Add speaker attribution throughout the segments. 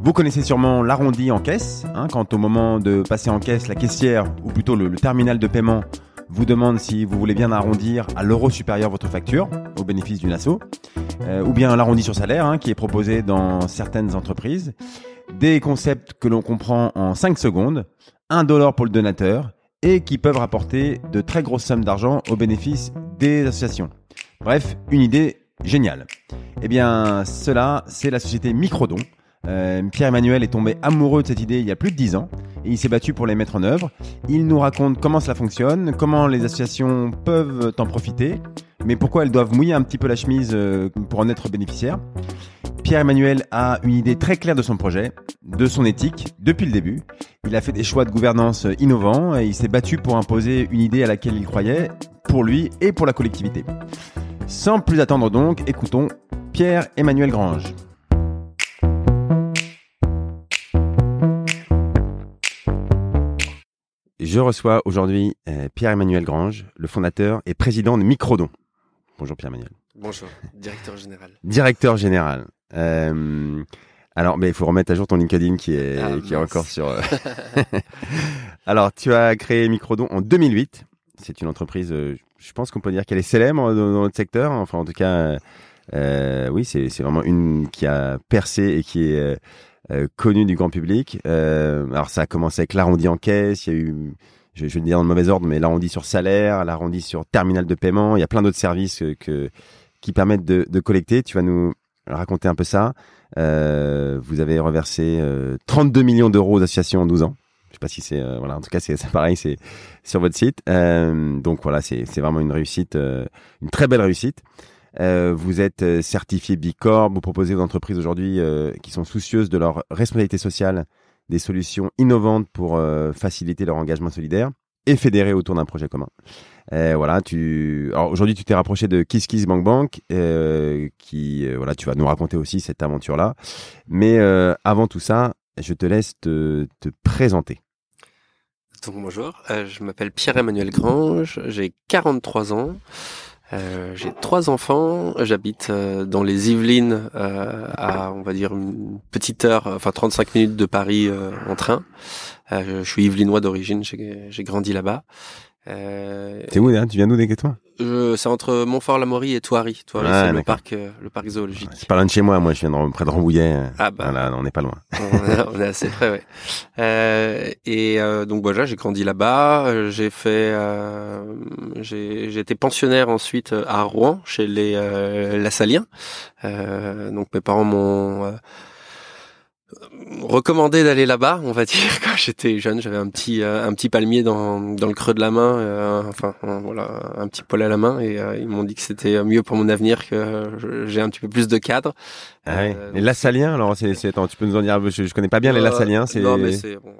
Speaker 1: Vous connaissez sûrement l'arrondi en caisse, hein, quand au moment de passer en caisse, la caissière, ou plutôt le, terminal de paiement, vous demande si vous voulez bien arrondir à l'euro supérieur votre facture, au bénéfice d'une asso, euh, ou bien l'arrondi sur salaire, hein, qui est proposé dans certaines entreprises. Des concepts que l'on comprend en 5 secondes, 1 dollar pour le donateur, et qui peuvent rapporter de très grosses sommes d'argent au bénéfice des associations. Bref, une idée géniale. Eh bien, cela, c'est la société Microdon, euh, Pierre-Emmanuel est tombé amoureux de cette idée il y a plus de 10 ans et il s'est battu pour les mettre en œuvre. Il nous raconte comment cela fonctionne, comment les associations peuvent en profiter, mais pourquoi elles doivent mouiller un petit peu la chemise euh, pour en être bénéficiaires. Pierre-Emmanuel a une idée très claire de son projet, de son éthique, depuis le début. Il a fait des choix de gouvernance innovants et il s'est battu pour imposer une idée à laquelle il croyait, pour lui et pour la collectivité. Sans plus attendre donc, écoutons Pierre-Emmanuel Grange.
Speaker 2: Je reçois aujourd'hui euh, Pierre-Emmanuel Grange, le fondateur et président de Microdon. Bonjour Pierre-Emmanuel.
Speaker 3: Bonjour, directeur général.
Speaker 2: Directeur général. Euh, alors, mais il faut remettre à jour ton LinkedIn qui est, ah, qui est encore sur. Euh, alors, tu as créé Microdon en 2008. C'est une entreprise, je pense qu'on peut dire qu'elle est célèbre dans, notre secteur. Enfin, en tout cas, oui, c'est vraiment une qui a percé et qui est connu du grand public. Euh, alors ça a commencé avec l'arrondi en caisse, il y a eu, je, je le dire dans le mauvais ordre, mais l'arrondi sur salaire, l'arrondi sur terminal de paiement, il y a plein d'autres services que, qui permettent de, de, collecter. Tu vas nous raconter un peu ça. Euh, vous avez reversé 32 millions d'euros aux associations en 12 ans. Je sais pas si c'est voilà en tout cas c'est pareil c'est sur votre site donc voilà c'est vraiment une réussite une très belle réussite euh, vous êtes euh, certifié Bicorp, vous proposez aux entreprises aujourd'hui euh, qui sont soucieuses de leur responsabilité sociale des solutions innovantes pour faciliter leur engagement solidaire et fédérer autour d'un projet commun. voilà, aujourd'hui, tu t'es rapproché de KissKissBankBank, euh, qui voilà, tu vas nous raconter aussi cette aventure-là. Mais avant tout ça, je te laisse te, te présenter.
Speaker 3: Bonjour, je m'appelle Pierre-Emmanuel Grange, j'ai 43 ans. Euh, j'ai trois enfants, j'habite euh, dans les Yvelines euh, à on va dire une petite heure, enfin 35 minutes de Paris en train. je suis yvelinois d'origine, j'ai grandi là-bas
Speaker 2: euh, T'es où Tu viens d'où exactement
Speaker 3: C'est entre Montfort-la-Maurie et Thoiry. Thoiry, c'est le parc, euh, le parc zoologique.
Speaker 2: C'est pas loin de chez moi. Moi, je viens de, près de Rambouillet.
Speaker 3: Ah bah,
Speaker 2: voilà, on n'est pas loin.
Speaker 3: on, est, assez près, ouais. Euh, et euh, donc voilà, j'ai grandi là-bas. Euh, j'ai fait, j'ai été pensionnaire ensuite à Rouen chez les Lassaliens. donc mes parents m'ont recommandé d'aller là-bas, on va dire. Quand j'étais jeune, j'avais un petit euh, un petit palmier dans dans le creux de la main, euh, enfin voilà, un petit poil à la main, et euh, ils m'ont dit que c'était mieux pour mon avenir que j'ai un petit peu plus de cadre.
Speaker 2: Ah les Lassaliens, alors c'est tu peux nous en dire, je, je connais pas bien les Lassaliens, c'est.
Speaker 3: Non mais c'est bon,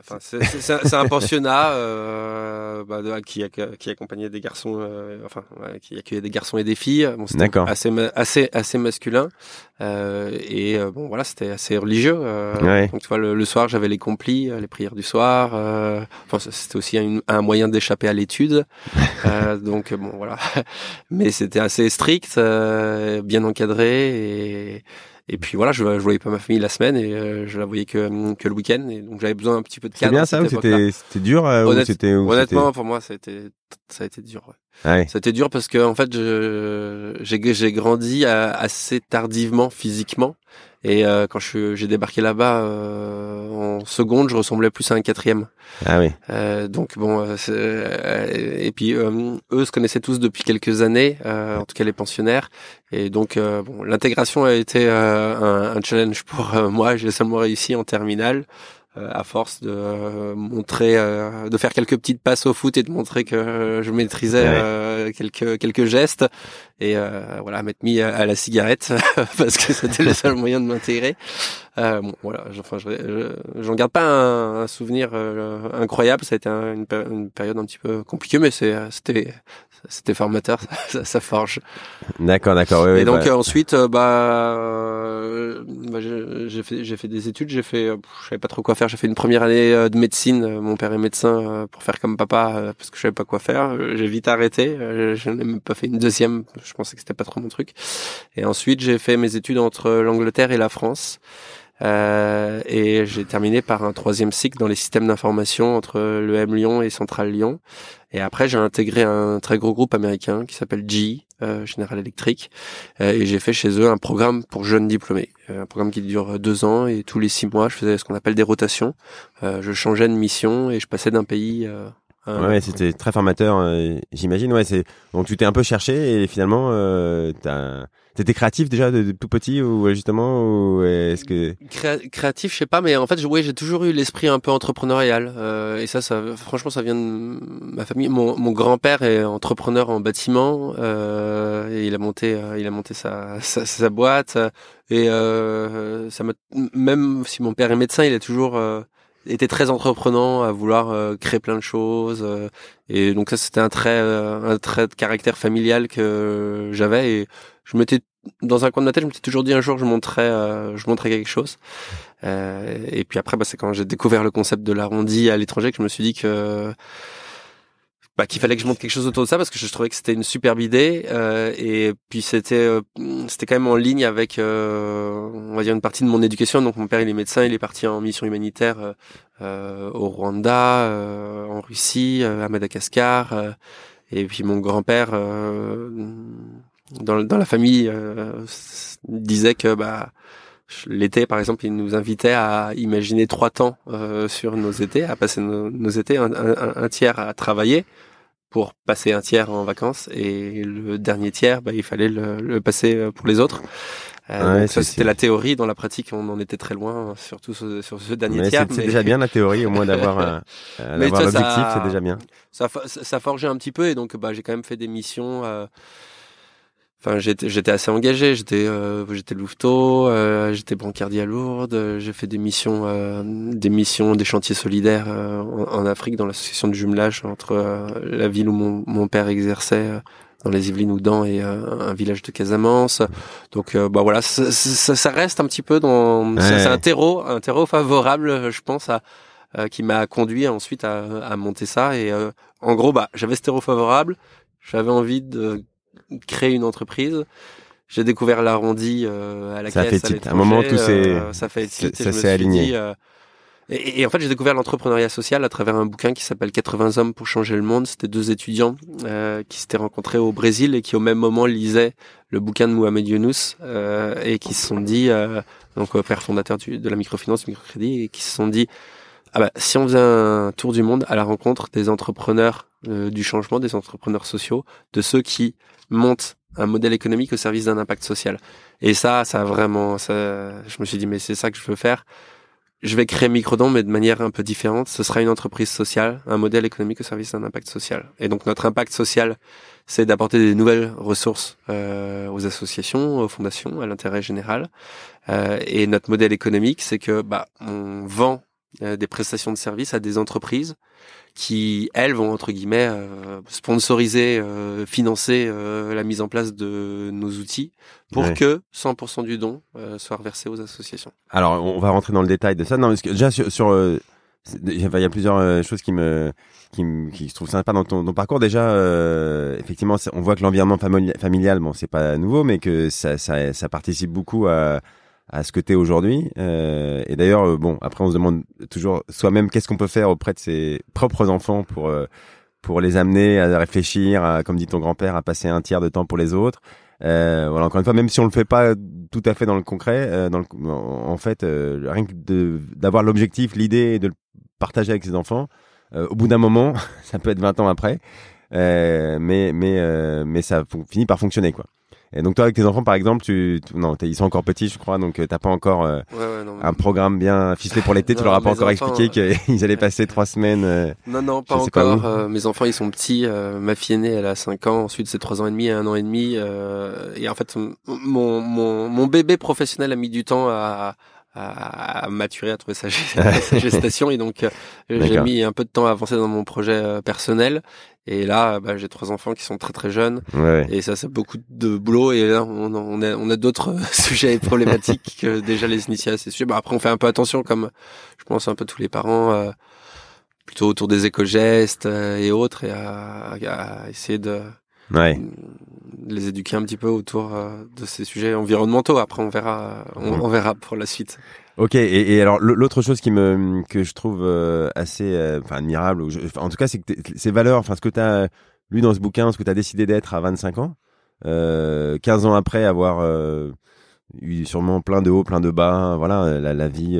Speaker 3: Enfin, c'est un pensionnat euh, bah, qui, qui accompagnait des garçons, euh, enfin, qui accueillait des garçons et des filles. Bon, c'était assez, assez, assez masculin. Euh, et euh, bon, voilà, c'était assez religieux. Euh, Donc, tu vois, le, soir, j'avais les complis, les prières du soir. enfin, c'était aussi un, un moyen d'échapper à l'étude. donc, bon, voilà. Mais c'était assez strict, bien encadré et et puis voilà, je, je voyais pas ma famille la semaine et euh, je la voyais que, que le week-end. Et donc j'avais besoin un petit peu de
Speaker 2: cadre. C'est bien ça ou c'était c'était dur euh,
Speaker 3: ou c'était Honnêtement, pour moi, ça a été ça a été dur. Ouais. Ah ouais. Ça a été dur parce que en fait, j'ai j'ai grandi assez tardivement physiquement. Et euh, quand j'ai débarqué là-bas euh, en seconde, je ressemblais plus à un quatrième.
Speaker 2: Ah oui.
Speaker 3: Euh, donc bon, euh, euh, et puis eux se connaissaient tous depuis quelques années, en tout cas les pensionnaires. Et donc bon, l'intégration a été un, un, challenge pour moi. J'ai seulement réussi en terminale. Euh, à force de euh, montrer, euh, de faire quelques petites passes au foot et de montrer que je maîtrisais quelques quelques gestes et voilà, m'être mis à, la cigarette parce que c'était le seul moyen de m'intégrer. Euh, bon, voilà, enfin, j'en garde pas un, souvenir euh, incroyable. Ça a été une, une, période un petit peu compliquée, mais c'était c'était formateur, ça, ça forge.
Speaker 2: D'accord, d'accord.
Speaker 3: Oui, et donc bah. ensuite, euh, bah, euh, bah j'ai fait j'ai fait des études, j'ai fait, je savais pas trop quoi faire. J'ai fait une première année de médecine. Mon père est médecin pour faire comme papa parce que je savais pas quoi faire. J'ai vite arrêté. Je n'ai même pas fait une deuxième. Je pensais que c'était pas trop mon truc. Et ensuite, j'ai fait mes études entre l'Angleterre et la France. Euh, et j'ai terminé par un troisième cycle dans les systèmes d'information entre le M Lyon et Central Lyon. Et après, j'ai intégré un très gros groupe américain qui s'appelle G, euh, General Electric, euh, et j'ai fait chez eux un programme pour jeunes diplômés, euh, un programme qui dure deux ans et tous les six mois, je faisais ce qu'on appelle des rotations. je changeais de mission et je passais d'un pays
Speaker 2: ouais, c'était très formateur, euh, j'imagine. Ouais, c'est donc tu t'es un peu cherché et finalement, euh, t'étais créatif déjà de, tout petit ou justement ou est-ce que
Speaker 3: créatif, je sais pas, mais en fait, oui, j'ai toujours eu l'esprit un peu entrepreneurial euh, et ça, ça, franchement, ça vient de ma famille. Mon, mon grand-père est entrepreneur en bâtiment euh, et il a monté, euh, il a monté sa, sa, sa boîte et euh, ça m'a même si mon père est médecin, il est toujours était très entreprenant à vouloir euh, créer plein de choses euh, et donc ça c'était un trait euh, un trait de caractère familial que j'avais et je m'étais dans un coin de ma tête je m'étais toujours dit un jour je montrais je montrais quelque chose. Et puis après bah, c'est quand j'ai découvert le concept de l'arrondi à l'étranger que je me suis dit que bah, qu'il fallait que je monte quelque chose autour de ça parce que je trouvais que c'était une superbe idée euh, et puis c'était euh, c'était quand même en ligne avec euh, on va dire une partie de mon éducation. Donc mon père il est médecin il est parti en mission humanitaire euh, au Rwanda en Russie à Madagascar et puis mon grand-père dans dans la famille disait que bah L'été, par exemple, il nous invitait à imaginer trois temps sur nos étés, à passer nos, nos étés, un, un, tiers à travailler, pour passer un tiers en vacances et le dernier tiers, bah, il fallait le, passer euh, pour les autres. Euh, ça c'était la théorie. Dans la pratique, on en était très loin, surtout sur, ce dernier tiers.
Speaker 2: C'est déjà bien la théorie, au moins d'avoir un, l'objectif, c'est déjà bien.
Speaker 3: Ça, ça, forgeait un petit peu et donc bah, j'ai quand même fait des missions. Euh, Enfin, j'étais, assez engagé. J'étais, euh, j'étais louveteau, euh, j'étais brancardier à Lourdes. Euh, j'ai fait des missions, euh, des missions, des chantiers solidaires en, Afrique dans l'association de jumelage entre la ville où mon, mon père exerçait dans les Yvelines Oudan et un village de Casamance. Donc, bah voilà, ça, ça, reste un petit peu dans. C'est un terreau, un terreau favorable, je pense, à qui m'a conduit ensuite à, à monter ça. Et en gros, bah j'avais ce terreau favorable. J'avais envie de créer une entreprise. J'ai découvert l'arrondi euh, à la
Speaker 2: ça
Speaker 3: caisse.
Speaker 2: Fait à un moment, tout
Speaker 3: euh, ça fait ça s'est aligné. Euh, et, en fait, j'ai découvert l'entrepreneuriat social à travers un bouquin qui s'appelle 80 hommes pour changer le monde. C'était deux étudiants euh, qui s'étaient rencontrés au Brésil et qui au même moment lisaient le bouquin de Mohamed Younous euh, et qui se sont dit, euh, donc père fondateur du, de la microfinance, microcrédit, et qui se sont dit, ah bah, si on faisait un tour du monde à la rencontre des entrepreneurs du changement, des entrepreneurs sociaux, de ceux qui monte un modèle économique au service d'un impact social. Et ça, ça a vraiment, ça, je me suis dit, mais c'est ça que je veux faire. Je vais créer Microdon, mais de manière un peu différente. Ce sera une entreprise sociale, un modèle économique au service d'un impact social. Et donc notre impact social, c'est d'apporter des nouvelles ressources euh, aux associations, aux fondations, à l'intérêt général. Euh, et notre modèle économique, c'est que bah, on vend euh, des prestations de services à des entreprises qui, elles, vont entre guillemets euh, sponsoriser, euh, financer euh, la mise en place de nos outils pour que 100% du don soit reversé aux associations.
Speaker 2: Alors, on va rentrer dans le détail de ça. Non, parce que déjà sur, sur il y a plusieurs choses qui me qui, me, qui se trouvent sympas dans ton, ton parcours. Déjà, effectivement, on voit que l'environnement familial, bon, c'est pas nouveau, mais que ça, ça, ça participe beaucoup à à ce que tu es aujourd'hui. Euh, et d'ailleurs, euh, bon, après on se demande toujours soi-même qu'est-ce qu'on peut faire auprès de ses propres enfants pour euh, pour les amener à réfléchir, à, comme dit ton grand-père, à passer un tiers de temps pour les autres. Euh, voilà, encore une fois, même si on le fait pas tout à fait dans le concret, euh, dans le, en fait, rien que d'avoir l'objectif, l'idée, de le partager avec ses enfants, au bout d'un moment, ça peut être 20 ans après, mais mais mais ça finit par fonctionner quoi. Et donc toi avec tes enfants par exemple, tu, non, ils sont encore petits je crois, donc euh, t'as pas encore euh, un programme bien ficelé pour l'été. tu leur as pas encore expliqué qu'ils allaient passer trois semaines. Euh,
Speaker 3: non non pas encore. mes enfants ils sont petits. ma fille aînée elle a 5 ans, ensuite c'est trois ans et demi et un an et demi. et en fait mon, mon mon bébé professionnel a mis du temps à à, maturer, à trouver sa, gestation. Et donc, euh, j'ai mis un peu de temps à avancer dans mon projet euh, personnel. Et là, bah, j'ai trois enfants qui sont très très jeunes. Et ça, c'est beaucoup de boulot. Et là, on, on a, on a d'autres sujets problématiques que déjà les initiés à ces sujets. Bah, après, on fait un peu attention, comme je pense un peu tous les parents, euh, plutôt autour des éco-gestes et autres, et à, à essayer de
Speaker 2: ouais.
Speaker 3: les éduquer un petit peu autour euh, de ces sujets environnementaux. Après, on verra, on, verra pour la suite.
Speaker 2: Ok. Et, et alors, l'autre chose qui me que je trouve euh, assez, euh, enfin, admirable, ou en tout cas, c'est que ces valeurs, enfin, ce que tu as lu dans ce bouquin, ce que tu as décidé d'être à 25 ans, euh, 15 ans après avoir eu sûrement plein de hauts, plein de bas, voilà, la, la vie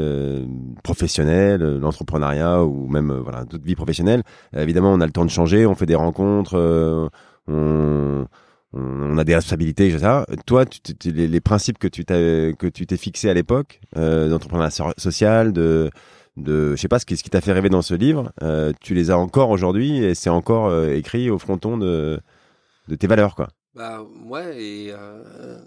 Speaker 2: professionnelle, l'entrepreneuriat ou même voilà toute vie professionnelle. évidemment, on a le temps de changer, on fait des rencontres, on, on a des responsabilités, ça. Toi, tu, les, les, principes que tu t'es que tu t'es fixé à l'époque euh, d'entrepreneuriat social, de de je sais pas ce qui, ce qui t'a fait rêver dans ce livre, euh, tu les as encore aujourd'hui et c'est encore euh, écrit au fronton de de tes valeurs quoi.
Speaker 3: Bah ouais et euh,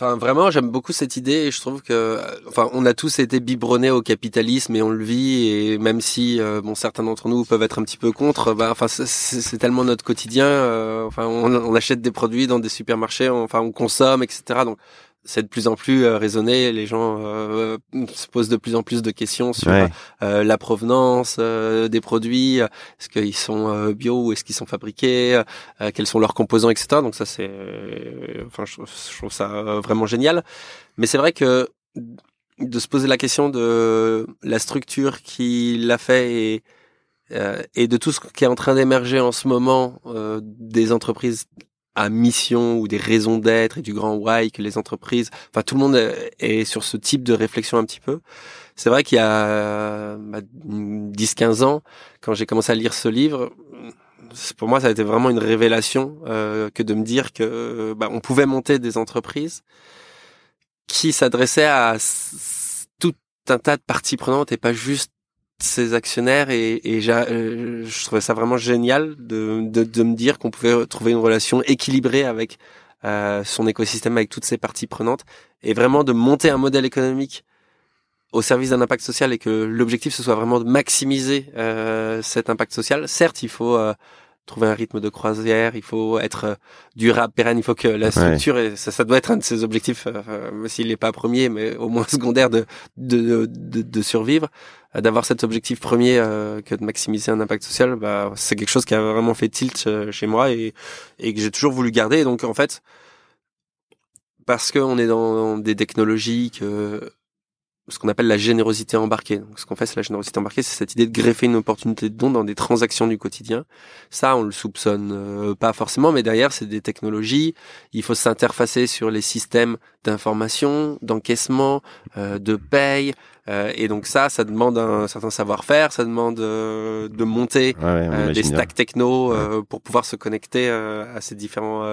Speaker 3: Enfin, vraiment, j'aime beaucoup cette idée et je trouve que, enfin, on a tous été biberonnés au capitalisme et on le vit et même si, euh, bon, certains d'entre nous peuvent être un petit peu contre, bah, enfin, c'est tellement notre quotidien. Euh, enfin, on, on, achète des produits dans des supermarchés, enfin, on consomme, etc. Donc, c'est de plus en plus euh, raisonné. Les gens euh, se posent de plus en plus de questions sur euh, la provenance des produits. Est-ce qu'ils sont bio ou est-ce qu'ils sont fabriqués Quels sont leurs composants, etc. Donc ça, c'est, enfin, je, trouve ça vraiment génial. Mais c'est vrai que de se poser la question de la structure qui l'a fait et et de tout ce qui est en train d'émerger en ce moment des entreprises à mission ou des raisons d'être et du grand why que les entreprises, enfin tout le monde est sur ce type de réflexion un petit peu. C'est vrai qu'il y a 10-15 bah, ans, quand j'ai commencé à lire ce livre, pour moi ça a été vraiment une révélation euh, que de me dire que bah, on pouvait monter des entreprises qui s'adressaient à tout un tas de parties prenantes et pas juste ses actionnaires et, et euh, je trouvais ça vraiment génial de, de, de me dire qu'on pouvait trouver une relation équilibrée avec euh, son écosystème, avec toutes ses parties prenantes et vraiment de monter un modèle économique au service d'un impact social et que l'objectif ce soit vraiment de maximiser euh, cet impact social. Certes, il faut euh, trouver un rythme de croisière, il faut être euh, durable, pérenne, il faut que la structure, et ça, ça doit être un de ses objectifs, euh, s'il n'est pas premier, mais au moins secondaire de, de, de, de survivre, euh, d'avoir cet objectif premier euh, que de maximiser un impact social, bah, c'est quelque chose qui a vraiment fait tilt chez moi et, et que j'ai toujours voulu garder. donc en fait, parce qu'on est dans des technologies que ce qu'on appelle la générosité embarquée. Donc, ce qu'on fait, c'est la générosité embarquée, c'est cette idée de greffer une opportunité de don dans des transactions du quotidien. Ça, on le soupçonne euh, pas forcément, mais derrière, c'est des technologies. Il faut s'interfacer sur les systèmes d'information, d'encaissement, euh, de paye. Euh, et donc ça, ça demande un certain savoir-faire, ça demande de monter des stacks techno pour pouvoir se connecter à ces différents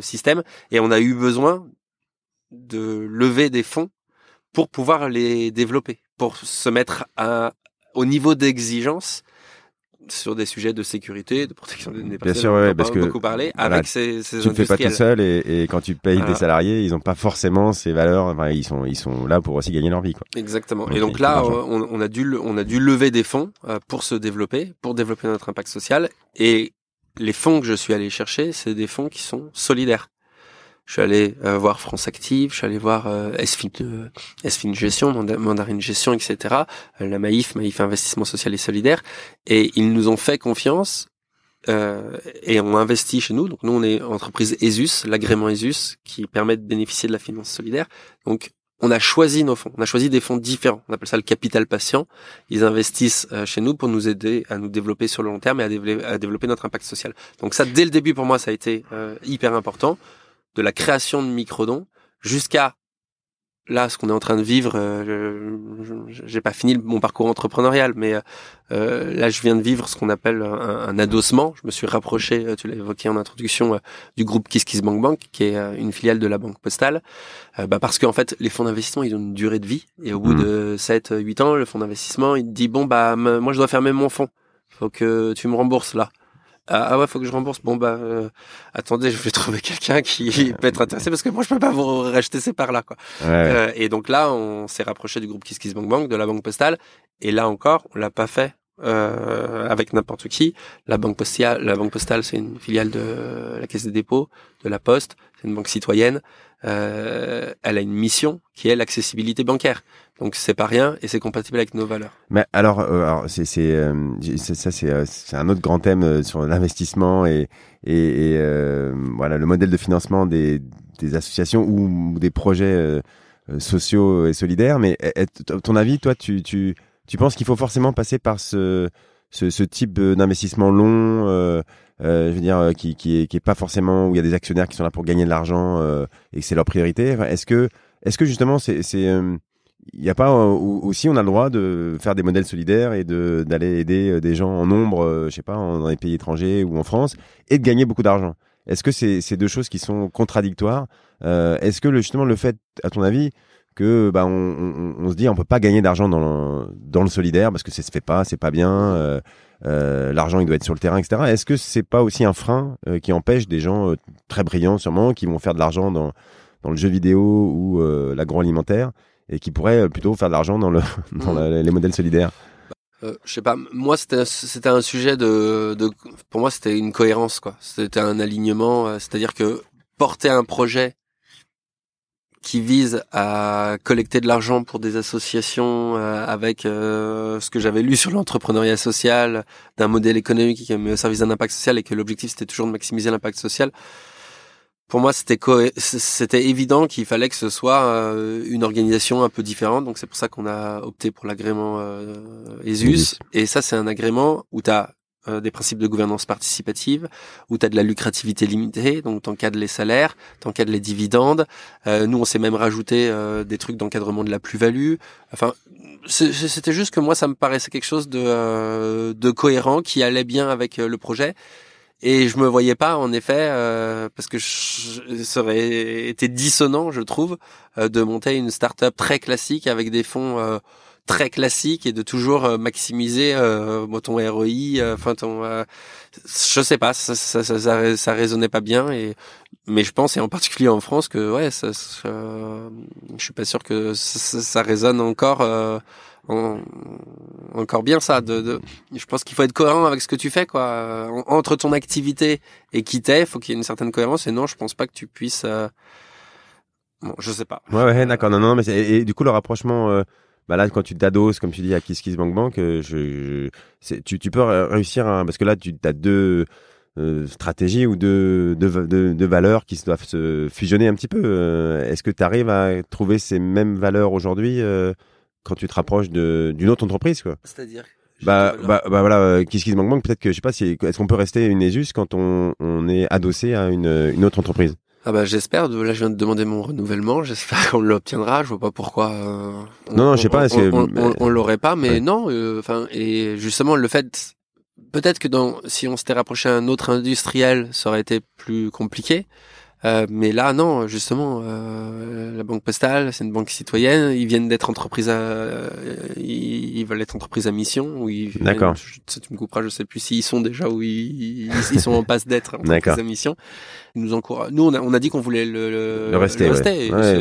Speaker 3: systèmes. Et on a eu besoin de lever des fonds pour pouvoir les développer, pour se mettre à, au niveau d'exigence sur des sujets de sécurité, de protection des données
Speaker 2: Bien sûr, ouais, parce que
Speaker 3: beaucoup parler avec ces, ces
Speaker 2: tu ne fais pas tout seul et, et quand tu payes des salariés, ils n'ont pas forcément ces valeurs. Enfin, ils sont ils sont là pour aussi gagner leur vie, quoi.
Speaker 3: Exactement. et donc là, on, on, a dû on a dû lever des fonds euh, pour se développer, pour développer notre impact social. Et les fonds que je suis allé chercher, c'est des fonds qui sont solidaires. Je suis allé euh, voir France Active, je suis allé voir euh, SFIN, euh, Gestion, Mandarine Gestion, etc. Euh, la Maïf, Maïf Investissement Social et Solidaire. Et ils nous ont fait confiance et ont investi chez nous. Donc nous, on est entreprise ESUS, l'agrément ESUS, qui permet de bénéficier de la finance solidaire. Donc on a choisi nos fonds. On a choisi des fonds différents. On appelle ça le capital patient. Ils investissent chez nous pour nous aider à nous développer sur le long terme et à développer notre impact social. Donc ça, dès le début, pour moi, ça a été hyper important de la création de microdons jusqu'à là ce qu'on est en train de vivre euh, j'ai pas fini mon parcours entrepreneurial mais euh, là je viens de vivre ce qu'on appelle un, adossement. Je me suis rapproché euh, tu l'as évoqué en introduction euh, du groupe KissKissBankBank Bank qui est euh, une filiale de la banque postale. Bah parce qu'en fait les fonds d'investissement ils ont une durée de vie. Et au bout mmh. de 7 8 ans le fonds d'investissement il dit bon bah moi je dois fermer mon fonds. Faut que tu me rembourses là ah, ah ouais, faut que je rembourse. Bon bah euh, attendez, je vais trouver quelqu'un qui peut être intéressé parce que moi je peux pas vous racheter ces parts là quoi. Euh, et donc là, on s'est rapproché du groupe KissKissBankBank, de la banque postale, et là encore, on l'a pas fait euh, avec n'importe qui. La banque postale, la banque postale, c'est une filiale de la Caisse des dépôts, de la Poste, c'est une banque citoyenne. Euh, elle a une mission qui est l'accessibilité bancaire. Donc c'est pas rien et c'est compatible avec nos valeurs.
Speaker 2: Mais alors, euh, alors c'est euh, ça c'est euh, c'est un autre grand thème sur l'investissement et et, et voilà le modèle de financement des des associations ou, des projets sociaux et solidaires. Mais ton avis, toi, tu tu tu penses qu'il faut forcément passer par ce ce, type d'investissement long, euh, euh, je veux dire, qui, qui, est, qui est pas forcément où il y a des actionnaires qui sont là pour gagner de l'argent euh, et que c'est leur priorité. est-ce que, est-ce que justement, c'est, il n'y a pas aussi on a le droit de faire des modèles solidaires et de d'aller aider des gens en nombre, je sais pas, dans les pays étrangers ou en France, et de gagner beaucoup d'argent? Est-ce que c'est c'est deux choses qui sont contradictoires? Est-ce que justement le fait, à ton avis, que bah on, on, on, se dit on peut pas gagner d'argent dans le, dans le solidaire parce que ça se fait pas, c'est pas bien. Euh, euh, L'argent il doit être sur le terrain, etc. Est-ce que c'est pas aussi un frein euh, qui empêche des gens très brillants sûrement qui vont faire de l'argent dans dans le jeu vidéo ou l'agroalimentaire et qui pourraient plutôt faire de l'argent dans le dans mmh. les modèles solidaires?
Speaker 3: Euh, je sais pas, moi c'était c'était un sujet de, de pour moi c'était une cohérence quoi. C'était un alignement, c'est-à-dire que porter un projet qui vise à collecter de l'argent pour des associations euh, avec euh, ce que j'avais lu sur l'entrepreneuriat social, d'un modèle économique qui met au service d'un impact social et que l'objectif c'était toujours de maximiser l'impact social. Pour moi, c'était c'était évident qu'il fallait que ce soit euh, une organisation un peu différente. Donc c'est pour ça qu'on a opté pour l'agrément ESUS. Et ça, c'est un agrément où tu as euh, des principes de gouvernance participative, où tu as de la lucrativité limitée, donc t'encadres les salaires, t'encadres les dividendes. Euh, nous, on s'est même rajouté euh, des trucs d'encadrement de la plus-value. Enfin, c'était juste que moi, ça me paraissait quelque chose de, de cohérent, qui allait bien avec le projet. Et je me voyais pas, en effet, parce que ça aurait été dissonant, je trouve, de monter une start-up très classique avec des fonds très classique et de toujours euh, maximiser euh, ton ROI euh, enfin ton euh, je sais pas ça ça, ça ça, résonnait pas bien et mais je pense et en particulier en France que ouais ça, je suis pas sûr que ça, ça résonne encore encore bien ça de, de je pense qu'il faut être cohérent avec ce que tu fais quoi. Entre ton activité et qui t'es faut qu'il y ait une certaine cohérence et non je pense pas que tu puisses bon je sais pas.
Speaker 2: Ouais ouais d'accord. Non non mais et, du coup le rapprochement bah là, quand tu t'adoses, comme tu dis, à Kiss Kiss Bank Bank, euh, je, tu, tu peux réussir à, parce que là, tu as deux euh, stratégies ou deux, deux, deux, valeurs qui doivent se fusionner un petit peu. Euh, est-ce que tu arrives à trouver ces mêmes valeurs aujourd'hui quand tu te rapproches d'une autre entreprise, quoi?
Speaker 3: C'est-à-dire?
Speaker 2: Bah, bah, bah voilà, Kiss Kiss Bank Bank, peut-être que je sais pas si est-ce qu'on peut rester une ESUS quand on, on est adossé à une, une autre entreprise?
Speaker 3: Ah bah j'espère. Là, je viens de demander mon renouvellement. J'espère qu'on l'obtiendra. Je vois pas pourquoi. Euh,
Speaker 2: non, non, je sais pas.
Speaker 3: On, on, on, l'aurait pas, mais non. Euh, enfin, et justement, le fait, peut-être que dans, si on s'était rapproché à un autre industriel, ça aurait été plus compliqué. Euh, mais là, non, justement, euh, la banque postale, c'est une banque citoyenne. Ils viennent d'être entreprise à, euh, ils, veulent être entreprise à mission.
Speaker 2: D'accord.
Speaker 3: Tu me couperas, je sais plus s'ils sont déjà ou ils, ils sont en passe d'être entreprise à mission. Ils nous encouragent. Nous, on a, on a dit qu'on voulait le, le,
Speaker 2: rester.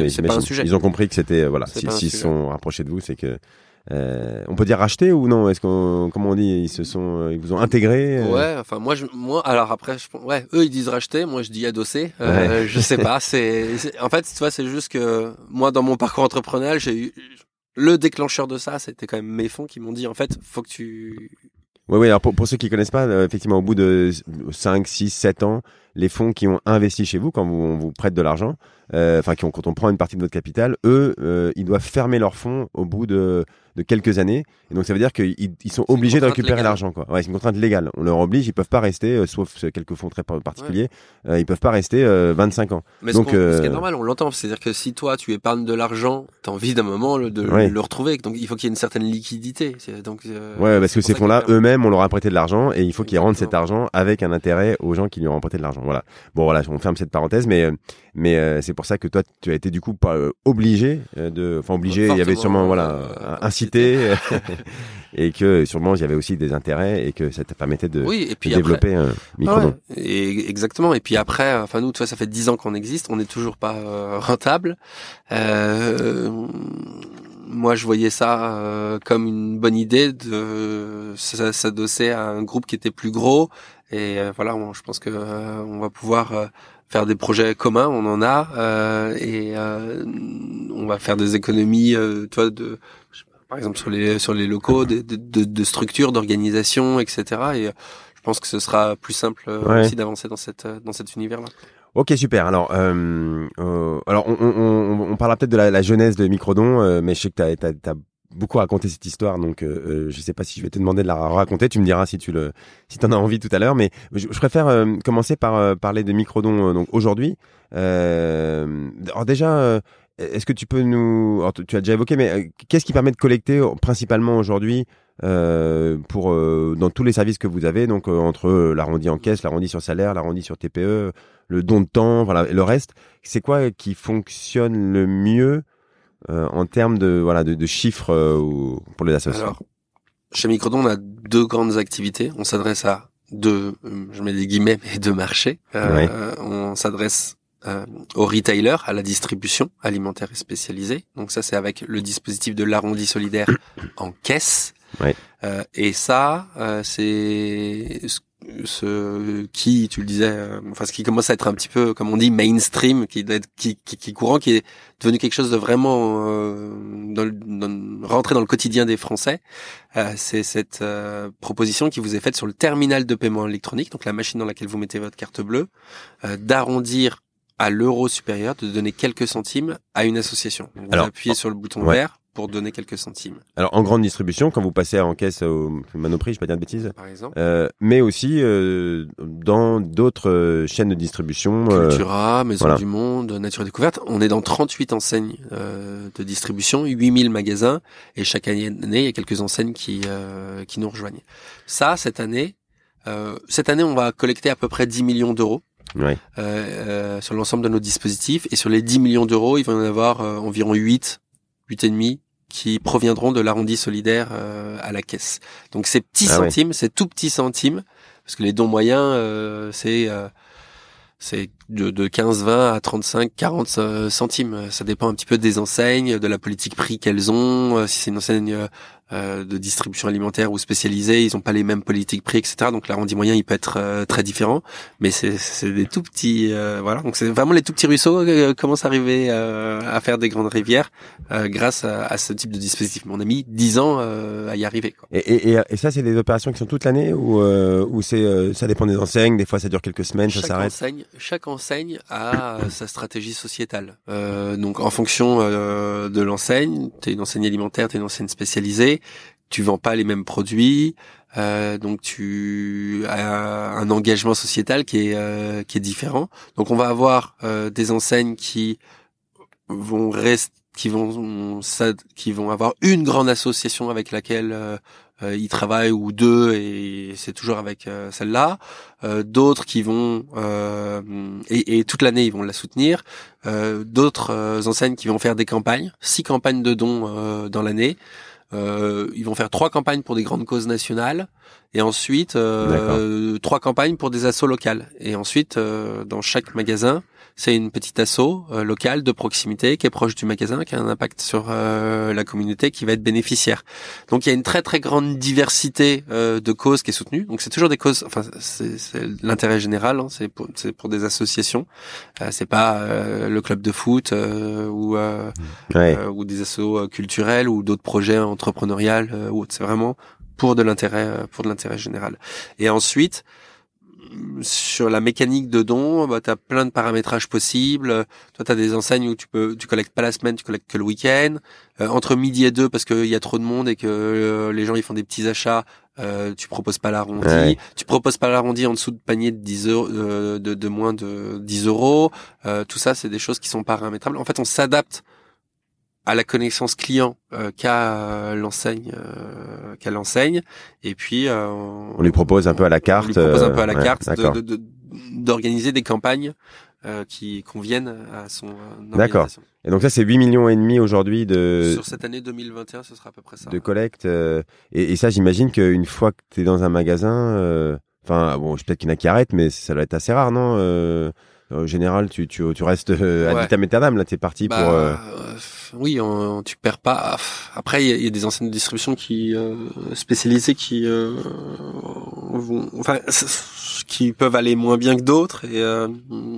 Speaker 3: c'est pas un sujet.
Speaker 2: Ils ont compris que c'était voilà. S'ils sont rapprochés de vous, c'est que euh, on peut dire racheter ou non? Est-ce qu'on, comment on dit, ils se sont, euh, ils vous ont intégré
Speaker 3: euh? Ouais, enfin moi, je, moi, alors après, je, ouais, eux ils disent racheter, moi je dis adosser. Euh, Je sais pas. C'est, en fait, tu vois, c'est juste que moi, dans mon parcours entrepreneurial, j'ai eu le déclencheur de ça, c'était quand même mes fonds qui m'ont dit en fait, faut que tu
Speaker 2: oui, oui. Alors pour, pour ceux qui connaissent pas, effectivement, au bout de 5, 6, 7 ans, les fonds qui ont investi chez vous, quand vous, on vous prête de l'argent, enfin, qui ont, quand on prend une partie de votre capital, eux, ils doivent fermer leurs fonds au bout de de quelques années. Et donc ça veut dire qu'ils ils sont obligés de récupérer l'argent. Quoi. Ouais, c'est une contrainte légale. On leur oblige, ils peuvent pas rester, euh, sauf quelques fonds très particuliers, euh, ils peuvent pas rester 25 euh, ans.
Speaker 3: Mais donc, ce, qui est normal, on l'entend. C'est-à-dire que si toi tu épargnes de l'argent, tu as envie d'un moment de le retrouver. Donc il faut qu'il y ait une certaine liquidité. Donc,
Speaker 2: ouais, parce que ces fonds-là, eux-mêmes, on leur a prêté de l'argent et il faut qu'ils rendent cet argent avec un intérêt aux gens qui lui ont prêté de l'argent. Voilà. Bon voilà, on ferme cette parenthèse, mais mais c'est pour ça que toi, tu as été du coup pas obligé de, enfin obligé. Il y avait sûrement voilà incité. et que sûrement il y avait aussi des intérêts et que ça te permettait de, oui, et puis développer un micro
Speaker 3: et exactement. Et puis après, enfin nous, tu vois, ça fait dix ans qu'on existe, on n'est toujours pas euh, rentable. Euh, moi, je voyais ça euh, comme une bonne idée de s'adosser à un groupe qui était plus gros. Et voilà, je pense que on va pouvoir faire des projets communs, on en a, et on va faire des économies, tu vois, de par exemple sur les sur les locaux, de, de, de structures, d'organisation, etc. Et je pense que ce sera plus simple euh, aussi d'avancer dans cette dans cet univers-là.
Speaker 2: Ok super. Alors euh, euh, alors on, on, on, parlera peut-être de la, la, jeunesse de Microdon, euh, mais je sais que tu as, beaucoup raconté cette histoire, donc euh, je sais pas si je vais te demander de la raconter. Tu me diras si tu le si t'en as envie tout à l'heure, mais je, préfère commencer par parler de Microdon donc aujourd'hui. alors déjà est-ce que tu peux nous, tu as déjà évoqué, mais euh, qu'est-ce qui permet de collecter euh, principalement aujourd'hui euh, pour euh, dans tous les services que vous avez, donc entre l'arrondi en caisse, l'arrondi sur salaire, l'arrondi sur TPE, le don de temps, voilà, et le reste, c'est quoi qui fonctionne le mieux en termes de voilà de, de chiffres pour les associations Alors,
Speaker 3: chez Microdon, on a deux grandes activités. On s'adresse à deux, je mets des guillemets, mais deux marchés. On s'adresse euh, aux retailers, à la distribution alimentaire et spécialisée. Donc ça, c'est avec le dispositif de l'arrondi solidaire en caisse. Euh, et ça, euh, c'est ce qui, tu le disais, euh, enfin ce qui commence à être un petit peu, comme on dit, mainstream, qui doit être, qui, qui, qui courant, qui est devenu quelque chose de vraiment euh, dans, dans, rentrer dans le quotidien des Français. Euh, c'est cette proposition qui vous est faite sur le terminal de paiement électronique, donc la machine dans laquelle vous mettez votre carte bleue, d'arrondir à l'euro supérieur de donner quelques centimes à une association. vous Alors, appuyez sur le bouton vert pour donner quelques centimes.
Speaker 2: Alors en grande distribution, quand vous passez en caisse au Manoprix, je vais pas dire de bêtises,
Speaker 3: par exemple,
Speaker 2: euh, mais aussi euh, dans d'autres euh, chaînes de distribution.
Speaker 3: Euh, Cultura, Maison du Monde, Nature et Découverte. On est dans 38 enseignes euh, de distribution, 8000 magasins, et chaque année, il y a quelques enseignes qui qui nous rejoignent. Ça, cette année, cette année, on va collecter à peu près 10 millions d'euros
Speaker 2: euh,
Speaker 3: euh, sur l'ensemble de nos dispositifs. Et sur les 10 millions d'euros, il va y en avoir euh, environ 8, 8 et demi qui proviendront de l'arrondi solidaire euh, à la caisse. Donc ces petits ah centimes, ces tout petits centimes, parce que les dons moyens, c'est c'est de, de 15, 20 à 35, 40 centimes. Ça dépend un petit peu des enseignes, de la politique prix qu'elles ont. Si c'est une enseigne euh, de distribution alimentaire ou spécialisée, ils ont pas les mêmes politiques prix, etc. Donc l'arrondi moyen, il peut être euh, très différent, mais c'est des tout petits, euh, voilà. Donc c'est vraiment les tout petits ruisseaux qui commencent à arriver à faire des grandes rivières grâce à, ce type de dispositif. Mais on a mis 10 ans à y arriver. Quoi.
Speaker 2: Et, et, et, ça, c'est des opérations qui sont toute l'année ou, ou c'est ça dépend des enseignes. Des fois, ça dure quelques semaines,
Speaker 3: chaque
Speaker 2: ça s'arrête.
Speaker 3: Enseigne, chaque enseigne a sa stratégie sociétale. donc en fonction de l'enseigne, t'es une enseigne alimentaire, t'es une enseigne spécialisée tu vends pas les mêmes produits, euh, donc tu as un engagement sociétal qui est euh, qui est différent. Donc on va avoir euh, des enseignes qui vont rester qui vont qui vont avoir une grande association avec laquelle euh, ils travaillent ou deux et c'est toujours avec celle-là. D'autres qui vont et, et, toute l'année ils vont la soutenir. D'autres enseignes qui vont faire des campagnes, six campagnes de dons dans l'année. Euh, ils vont faire trois campagnes pour des grandes causes nationales et ensuite euh, trois campagnes pour des assauts locales. Et ensuite, euh, dans chaque magasin, c'est une petite asso euh, locale de proximité qui est proche du magasin, qui a un impact sur euh, la communauté, qui va être bénéficiaire. Donc il y a une très très grande diversité euh, de causes qui est soutenue. Donc c'est toujours des causes, enfin c'est l'intérêt général, hein, c'est pour, pour des associations. c'est pas le club de foot ou ou des assos culturels ou d'autres projets entrepreneuriales ou C'est vraiment pour de l'intérêt pour de l'intérêt général. Et ensuite sur la mécanique de don, bah, tu as plein de paramétrages possibles. Toi, tu as des enseignes où tu peux, tu collectes pas la semaine, tu collectes que le week-end. Euh, entre midi et deux, parce qu'il y a trop de monde et que euh, les gens ils font des petits achats, euh, tu proposes pas l'arrondi. Tu proposes pas l'arrondi en dessous de panier de 10 euros, de, de, moins de 10 euros. tout ça, c'est des choses qui sont paramétrables. En fait, on s'adapte à la connaissance client euh, qu'a l'enseigne qu'a l'enseigne et puis
Speaker 2: on, lui propose un peu à la carte
Speaker 3: on lui propose un peu à la carte d'organiser des campagnes qui conviennent à son
Speaker 2: D'accord. Et donc ça c'est 8 millions et demi aujourd'hui de
Speaker 3: sur cette année 2021 ce sera à peu près ça.
Speaker 2: De collecte et, et, ça j'imagine qu'une fois que tu es dans un magasin enfin bon peut-être qu'il y en a qui arrêtent mais ça doit être assez rare non en général, tu, tu, tu restes euh, ad vitam aeternam. Là, t'es parti
Speaker 3: bah,
Speaker 2: pour. Euh...
Speaker 3: Oui, on, tu perds pas. Après, il y, a des enseignes de distribution qui euh, spécialisées qui euh, vont, enfin, qui peuvent aller moins bien que d'autres et euh,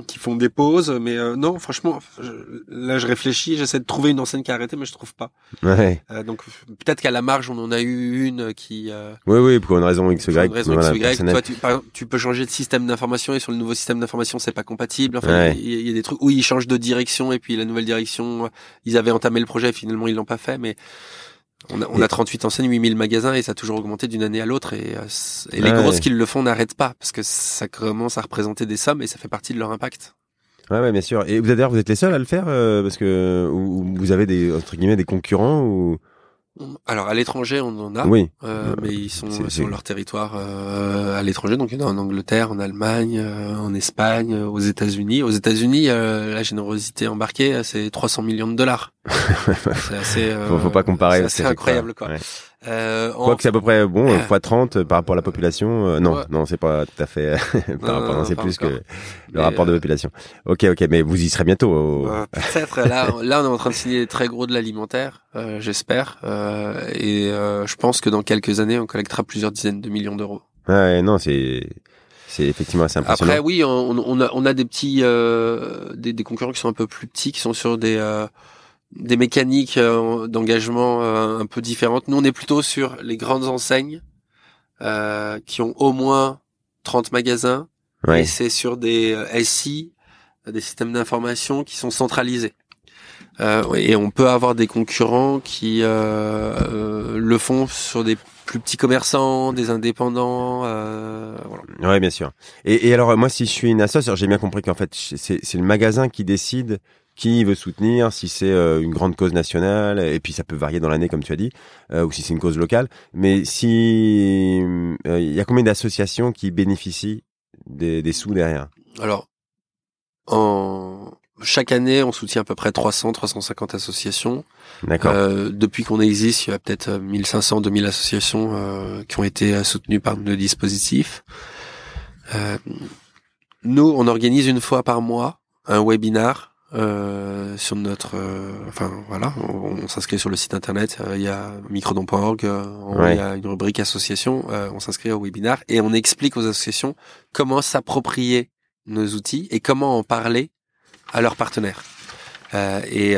Speaker 3: qui font des pauses. Mais euh, non, franchement, là, je réfléchis. J'essaie de trouver une enseigne qui a arrêté, mais je trouve pas.
Speaker 2: Ouais.
Speaker 3: donc peut-être qu'à la marge, on en a eu une qui.
Speaker 2: oui, oui, pour une raison X, Y. Pour une
Speaker 3: raison X, Y. Toi, tu, tu peux changer de système d'information et sur le nouveau système d'information, c'est pas compatible. Enfin, il y, a des trucs où ils changent de direction et puis la nouvelle direction, ils avaient entamé le projet, finalement ils l'ont pas fait, mais on a, on a 38 enseignes, 8000 magasins et ça a toujours augmenté d'une année à l'autre et, euh, et les grosses qui le font n'arrêtent pas parce que ça commence à représenter des sommes et ça fait partie de leur impact.
Speaker 2: Ouais, ouais bien sûr. Et vous d'ailleurs, vous êtes les seuls à le faire euh, parce que vous avez des entre guillemets des concurrents ou
Speaker 3: alors à l'étranger, on en a,
Speaker 2: oui.
Speaker 3: Euh, mais ils sont sur leur territoire euh, à l'étranger. Donc il y en a en Angleterre, en Allemagne, euh, en Espagne, aux États-Unis. Aux États-Unis, la générosité embarquée, c'est 300 millions de dollars.
Speaker 2: c'est assez. faut, pas comparer.
Speaker 3: C'est incroyable, quoi.
Speaker 2: Euh, Quoi que c'est à peu près bon x 30 par rapport à la population. Euh, non, non, c'est pas tout à fait par rapport. C'est plus que le rapport de euh, population. Ok, ok, mais vous y serez bientôt.
Speaker 3: Peut-être. là, là, on est en train de signer des très gros de l'alimentaire, euh, j'espère, et je pense que dans quelques années, on collectera plusieurs dizaines de millions d'euros.
Speaker 2: Ouais, non, c'est c'est effectivement assez impressionnant.
Speaker 3: Après, oui, on, on, a on a des petits des, des concurrents qui sont un peu plus petits, qui sont sur des des mécaniques euh, d'engagement euh, un peu différentes. Nous, on est plutôt sur les grandes enseignes euh, qui ont au moins 30 magasins. Et c'est sur des SI, des systèmes d'information qui sont centralisés. et on peut avoir des concurrents qui le font sur des plus petits commerçants, des indépendants. Euh,
Speaker 2: voilà. Ouais, bien sûr. Et, et alors moi, si je suis une association, j'ai bien compris qu'en fait, c'est le magasin qui décide qui veut soutenir, si c'est euh, une grande cause nationale, et puis ça peut varier dans l'année comme tu as dit, euh, ou si c'est une cause locale. Mais si euh, il y a combien d'associations qui bénéficient des, des sous derrière?
Speaker 3: Alors, en chaque année, on soutient à peu près 300, 350 associations.
Speaker 2: D'accord.
Speaker 3: Euh, depuis qu'on existe, il y a peut-être 1500, 2000 associations euh, qui ont été soutenues par le dispositif. Euh, nous, on organise une fois par mois un webinar euh, sur notre, euh, enfin voilà, on, s'inscrit sur le site internet. Euh, il y a microdon.org, il y a une rubrique association. on s'inscrit au webinar et on explique aux associations comment s'approprier nos outils et comment en parler à leurs partenaires. et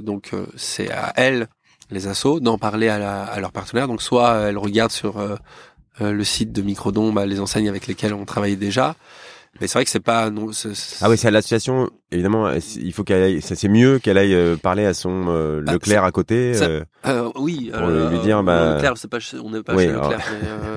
Speaker 3: donc c'est à elles, les assos, d'en parler à, à, leurs partenaires. Donc soit elles regardent sur le site de Microdon bah, les enseignes avec lesquelles on travaille déjà. Mais c'est vrai que c'est pas non.
Speaker 2: Ah oui, c'est à l'association. Évidemment, il faut qu'elle aille. C'est mieux qu'elle aille euh, parler à son euh, bah, Leclerc à côté.
Speaker 3: Euh, euh, oui.
Speaker 2: Pour lui dire, bah.
Speaker 3: Leclerc, c'est pas. On n'est pas chez Leclerc.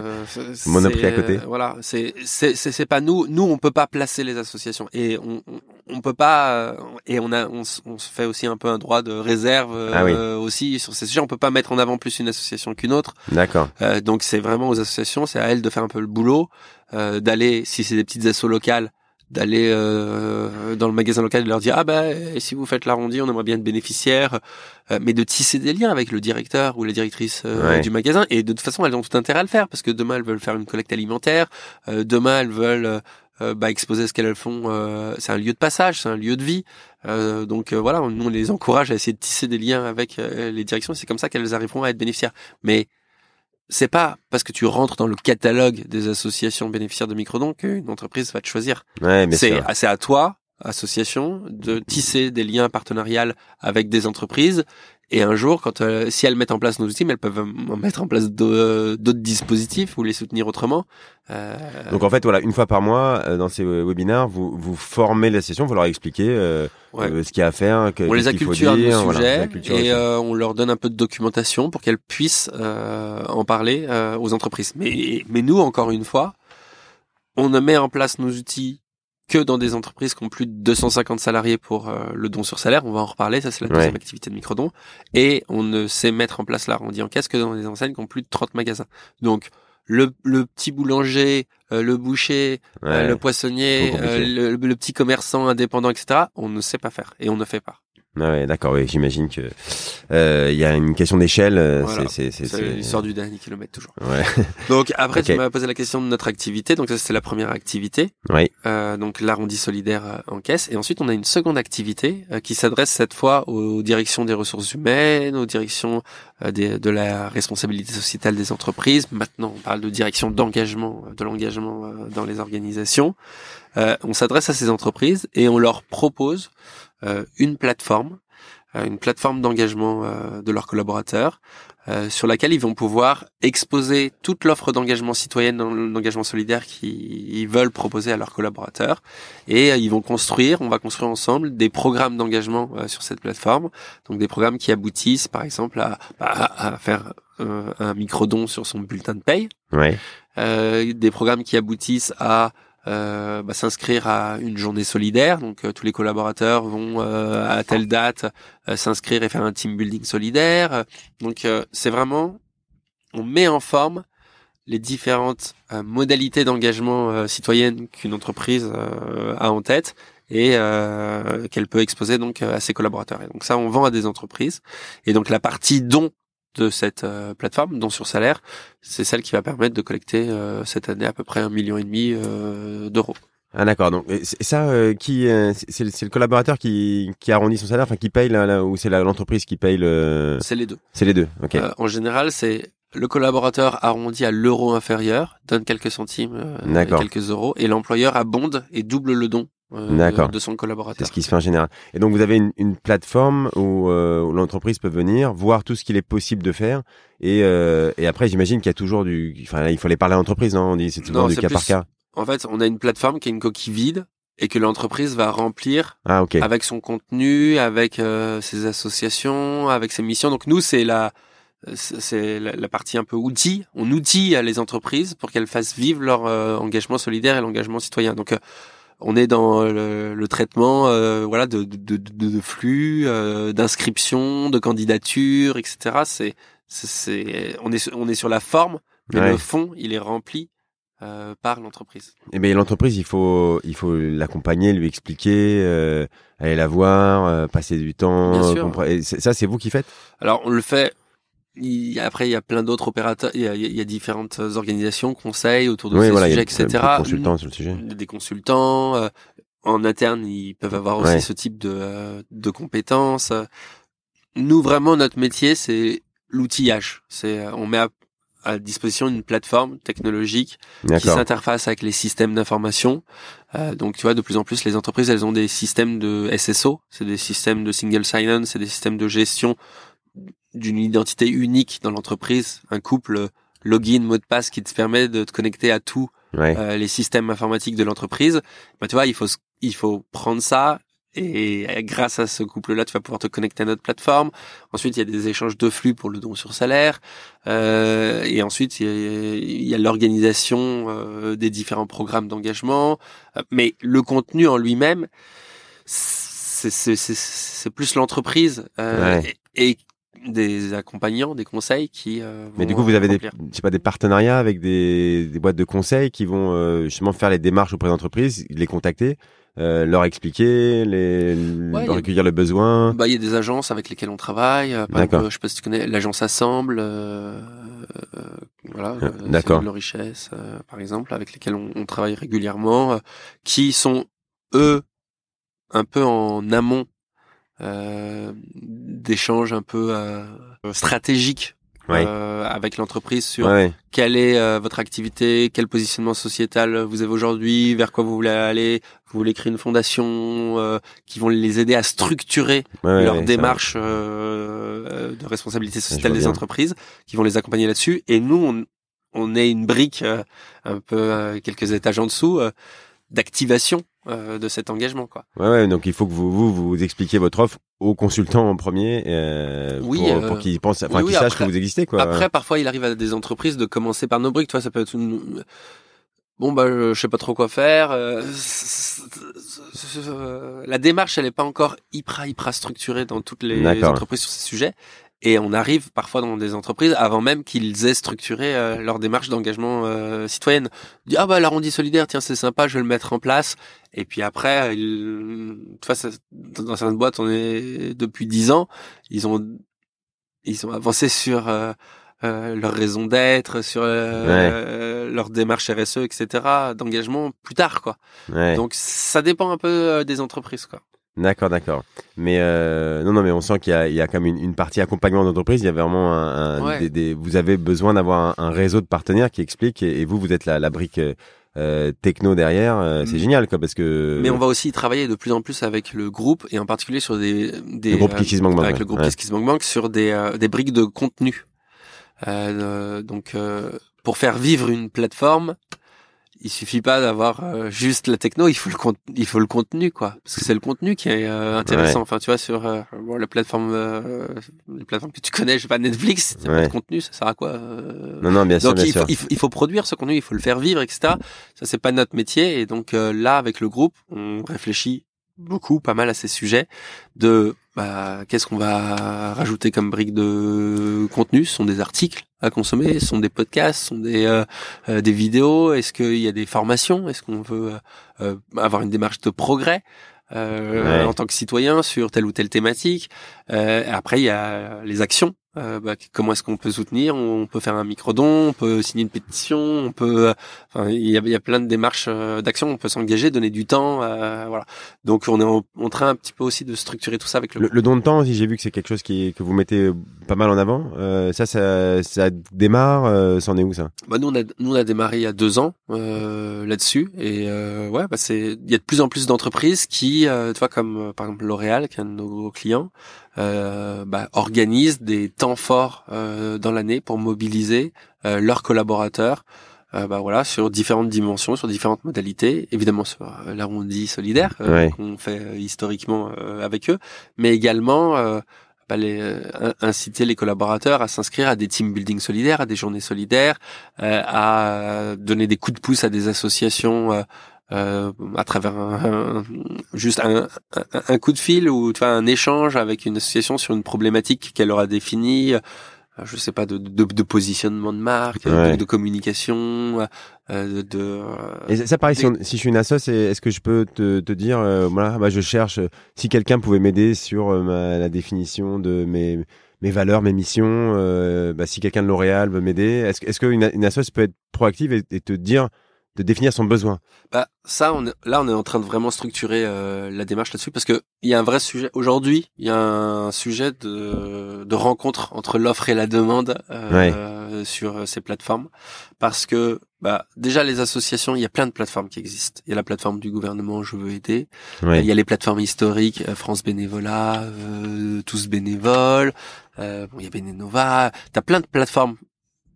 Speaker 2: Monoprix à côté.
Speaker 3: Voilà, c'est c'est c'est pas nous. Nous, on peut pas placer les associations et on on, on peut pas. Et on a on, on, se fait aussi un peu un droit de réserve ah aussi sur ces sujets. On peut pas mettre en avant plus une association qu'une autre.
Speaker 2: D'accord.
Speaker 3: donc c'est vraiment aux associations. C'est à elles de faire un peu le boulot. Euh, d'aller, si c'est des petites assos locales, d'aller euh, dans le magasin local et de leur dire ah ben si vous faites l'arrondi on aimerait bien être bénéficiaire euh, mais de tisser des liens avec le directeur ou la directrice du magasin. Et de toute façon elles ont tout intérêt à le faire parce que demain elles veulent faire une collecte alimentaire demain elles veulent bah, exposer ce qu'elles font c'est un lieu de passage c'est un lieu de vie. Donc voilà nous on les encourage à essayer de tisser des liens avec les directions c'est comme ça qu'elles arriveront à être bénéficiaires. Mais c'est pas parce que tu rentres dans le catalogue des associations bénéficiaires de microdons qu'une entreprise va te choisir.
Speaker 2: Ouais,
Speaker 3: c'est c'est à toi, association, de tisser des liens partenariaux avec des entreprises et un jour, quand euh, si elles mettent en place nos outils, mais elles peuvent mettre en place d'autres dispositifs ou les soutenir autrement.
Speaker 2: Euh... Donc en fait, voilà, une fois par mois, euh, dans ces webinaires, vous vous formez la session, vous leur expliquez euh, ce qu'il y a à faire.
Speaker 3: Que, on les acculture du sujet et on leur donne un peu de documentation pour qu'elles puissent en parler aux entreprises. Mais mais nous, encore une fois, on met en place nos outils que dans des entreprises qui ont plus de 250 salariés pour euh, le don sur salaire. On va en reparler. Ça, c'est la deuxième activité de microdon. Et on ne sait mettre en place l'arrondi en caisse que dans des enseignes qui ont plus de 30 magasins. Donc, le, le petit boulanger, euh, le boucher, euh, le poissonnier, le, le, petit commerçant indépendant, etc., on ne sait pas faire et on ne fait pas.
Speaker 2: Ah ouais, d'accord. Oui, j'imagine que euh, il y a une question d'échelle. Euh,
Speaker 3: c'est c'est c'est sort du dernier kilomètre toujours. Ouais. Donc après, tu m'as posé la question de notre activité. Donc ça, c'était la première activité.
Speaker 2: Oui.
Speaker 3: Euh, donc l'arrondi solidaire euh, en caisse. Et ensuite, on a une seconde activité qui s'adresse cette fois aux directions des ressources humaines, aux directions des, de la responsabilité sociétale des entreprises. Maintenant, on parle de direction d'engagement, de l'engagement dans les organisations. on s'adresse à ces entreprises et on leur propose euh, une plateforme, euh, une plateforme d'engagement euh, de leurs collaborateurs, sur laquelle ils vont pouvoir exposer toute l'offre d'engagement citoyen, d'engagement solidaire qu'ils veulent proposer à leurs collaborateurs, et ils vont construire, on va construire ensemble des programmes d'engagement sur cette plateforme, donc des programmes qui aboutissent, par exemple, à, à, faire un micro-don sur son bulletin de paye,
Speaker 2: ouais.
Speaker 3: des programmes qui aboutissent à euh, bah, s'inscrire à une journée solidaire. Donc euh, tous les collaborateurs vont euh, à telle date s'inscrire et faire un team building solidaire. Donc c'est vraiment, on met en forme les différentes modalités d'engagement citoyenne qu'une entreprise a en tête et qu'elle peut exposer donc à ses collaborateurs. Et donc ça, on vend à des entreprises. Et donc la partie don de cette euh, plateforme, dont sur salaire, c'est celle qui va permettre de collecter euh, cette année à peu près un million et demi euh, d'euros.
Speaker 2: Ah d'accord. Donc ça, qui c'est le, collaborateur qui, qui arrondit son salaire, enfin qui paye là, ou c'est l'entreprise qui paye le.
Speaker 3: C'est les deux.
Speaker 2: C'est les deux. Ok.
Speaker 3: en général, c'est le collaborateur arrondit à l'euro inférieur, donne quelques centimes, quelques euros, et l'employeur abonde et double le don euh, de son collaborateur.
Speaker 2: C'est ce qui se fait en général. Et donc vous avez une, une plateforme où, euh, où l'entreprise peut venir voir tout ce qu'il est possible de faire. Et, euh, et après, j'imagine qu'il y a toujours du. Enfin, il faut aller parler à l'entreprise, non On dit c'est toujours du cas par cas.
Speaker 3: En fait, on a une plateforme qui est une coquille vide et que l'entreprise va remplir
Speaker 2: ah, okay.
Speaker 3: avec son contenu, avec euh, ses associations, avec ses missions. Donc nous, c'est la c'est la, la, partie un peu outil. On outille les entreprises pour qu'elles fassent vivre leur euh, engagement solidaire et l'engagement citoyen. Donc on est dans le, traitement euh, voilà de, de, de, flux euh, d'inscription de candidature etc c'est c'est on est on est sur la forme mais le fond il est rempli euh, par l'entreprise.
Speaker 2: Et eh bien l'entreprise, il faut il faut l'accompagner, lui expliquer, aller la voir, passer du temps. ça, c'est vous qui faites?
Speaker 3: Alors on le fait il, après, il y a plein d'autres opérateurs, il y, a, il y a, différentes organisations, conseils autour de ces sujets, etc. Des
Speaker 2: consultants sur le sujet.
Speaker 3: Des consultants. Euh, en interne, ils peuvent avoir aussi ce type de, euh, de compétences. Nous, vraiment, notre métier, c'est l'outillage. C'est, euh, on met à, à, disposition une plateforme technologique qui s'interface avec les systèmes d'information. Euh, donc, tu vois, de plus en plus, les entreprises, elles ont des systèmes de SSO, c'est des systèmes de single sign-on, c'est des systèmes de gestion d'une identité unique dans l'entreprise, un couple login, mot de passe qui te permet de te connecter à tous euh, les systèmes informatiques de l'entreprise. Bah, tu vois, il faut il faut prendre ça et grâce à ce couple-là, tu vas pouvoir te connecter à notre plateforme. Ensuite, il y a des échanges de flux pour le don sur salaire. Euh, et ensuite, il y a, l'organisation euh, des différents programmes d'engagement. Euh, mais le contenu en lui-même, c'est plus l'entreprise. Euh, et, des accompagnants, des conseils qui. Euh,
Speaker 2: Mais du coup, vous avez des, c'est pas des partenariats avec des, des, boîtes de conseils qui vont euh, justement faire les démarches auprès d'entreprises, les contacter, euh, leur expliquer, les recueillir le besoin?
Speaker 3: Bah, il y a des agences avec lesquelles on travaille. Par exemple, je sais pas si tu connais l'agence Assemble. voilà.
Speaker 2: D'accord.
Speaker 3: De richesse, par exemple, avec lesquels on, on travaille régulièrement, qui sont eux un peu en amont euh, d'échanges un peu euh, stratégiques euh, avec l'entreprise sur quelle est euh, votre activité, quel positionnement sociétal vous avez aujourd'hui, vers quoi vous voulez aller, vous voulez créer une fondation euh, qui vont les aider à structurer leur démarche de responsabilité sociétale des entreprises, qui vont les accompagner là-dessus. Et nous, on, on est une brique un peu quelques étages en dessous d'activation euh, de cet engagement quoi.
Speaker 2: Ouais, ouais, donc il faut que vous vous, vous expliquiez votre offre aux consultants en premier euh, pour, euh, pour qu'ils pensent enfin qu'ils sachent que vous existez quoi.
Speaker 3: Après parfois il arrive à des entreprises de commencer par nos briques, toi ça peut être une bon bah je sais pas trop quoi faire. la démarche elle est pas encore hyper hyper structurée dans toutes les entreprises sur ces sujets. Et on arrive parfois dans des entreprises avant même qu'ils aient structuré euh, leur démarche d'engagement euh, citoyenne. Dit, ah bah l'arrondi solidaire, tiens c'est sympa, je vais le mettre en place. Et puis après, il... dans certaines boîtes, on est depuis dix ans, ils ont ils ont avancé sur euh, euh leur raison d'être, sur leur démarche RSE, etc. d'engagement plus tard quoi. Donc ça dépend un peu des entreprises quoi.
Speaker 2: D'accord, d'accord. Mais euh, non, non, mais on sent qu'il y a, il y a quand même une, partie accompagnement d'entreprise. Il y a vraiment un, des, vous avez besoin d'avoir un, réseau de partenaires qui explique et, vous, vous êtes la, la brique euh, techno derrière. Euh, c'est mm. génial, quoi, parce que.
Speaker 3: Mais on va aussi travailler de plus en plus avec le groupe et en particulier sur des, des
Speaker 2: le groupe euh,
Speaker 3: avec le groupe ouais. sur des, euh, des briques de contenu. donc, pour faire vivre une plateforme, il suffit pas d'avoir euh, juste la techno, il faut le il faut le contenu quoi, parce que c'est le contenu qui est euh, intéressant. Enfin, tu vois sur euh, la plateforme, les plateformes que tu connais, je sais pas Netflix, il pas de contenu, ça sert à quoi
Speaker 2: Non, non, bien sûr.
Speaker 3: Donc
Speaker 2: il,
Speaker 3: Faut, il, faut, produire ce contenu, il faut le faire vivre, etc. Ça c'est pas notre métier, et donc là avec le groupe, on réfléchit beaucoup, pas mal à ces sujets de bah, qu'est-ce qu'on va rajouter comme brique de contenu? Ce sont des articles à consommer, ce sont des podcasts, ce sont des euh, euh, des vidéos. Est-ce qu'il y a des formations? Est-ce qu'on veut euh, avoir une démarche de progrès en tant que citoyen sur telle ou telle thématique? Après, il y a les actions euh, bah, comment est-ce qu'on peut soutenir? On peut faire un micro-don, on peut signer une pétition, on peut, euh, enfin, il y a, y a, plein de démarches euh, d'action, on peut s'engager, donner du temps, voilà. Donc on est en, train un petit peu aussi de structurer tout ça avec
Speaker 2: le. Le, don de temps, si j'ai vu que c'est quelque chose qui que vous mettez pas mal en avant. ça, ça, ça démarre. c'en est où ça?
Speaker 3: Bah nous on a nous on a démarré il y a deux ans là-dessus et ouais, bah c'est il y a de plus en plus d'entreprises qui, tu vois, comme par exemple L'Oréal, qui est un de nos clients euh, bah, organisent des temps forts euh, dans l'année pour mobiliser euh, leurs collaborateurs euh, bah, voilà, sur différentes dimensions, sur différentes modalités, évidemment sur l'arrondi solidaire qu'on fait historiquement avec eux, mais également bah, les, inciter les collaborateurs à s'inscrire à des team building solidaires, à des journées solidaires, à donner des coups de pouce à des associations euh, à travers un, juste un, un, coup de fil ou tu vois un échange avec une association sur une problématique qu'elle aura définie euh, je sais pas de, de, de positionnement de marque de, communication euh, de euh,
Speaker 2: et ça pareil si, si, je suis une assoce est-ce que je peux te, te dire voilà bah je cherche si quelqu'un pouvait m'aider sur ma, la définition de mes mes valeurs, mes missions. bah, si quelqu'un de L'Oréal veut m'aider, est-ce, est-ce qu'une une association peut être proactive et, et te dire de définir son besoin
Speaker 3: Bah ça, on là, on est en train de vraiment structurer euh, la démarche là-dessus parce que il y a un vrai sujet aujourd'hui. Il y a un sujet de, de rencontre entre l'offre et la demande euh, sur euh, ces plateformes parce que bah déjà les associations, il y a plein de plateformes qui existent. Il y a la plateforme du gouvernement Je veux aider. Il y a les plateformes historiques France Bénévolat, tous bénévoles. bon, il y a Bénénova. T'as plein de plateformes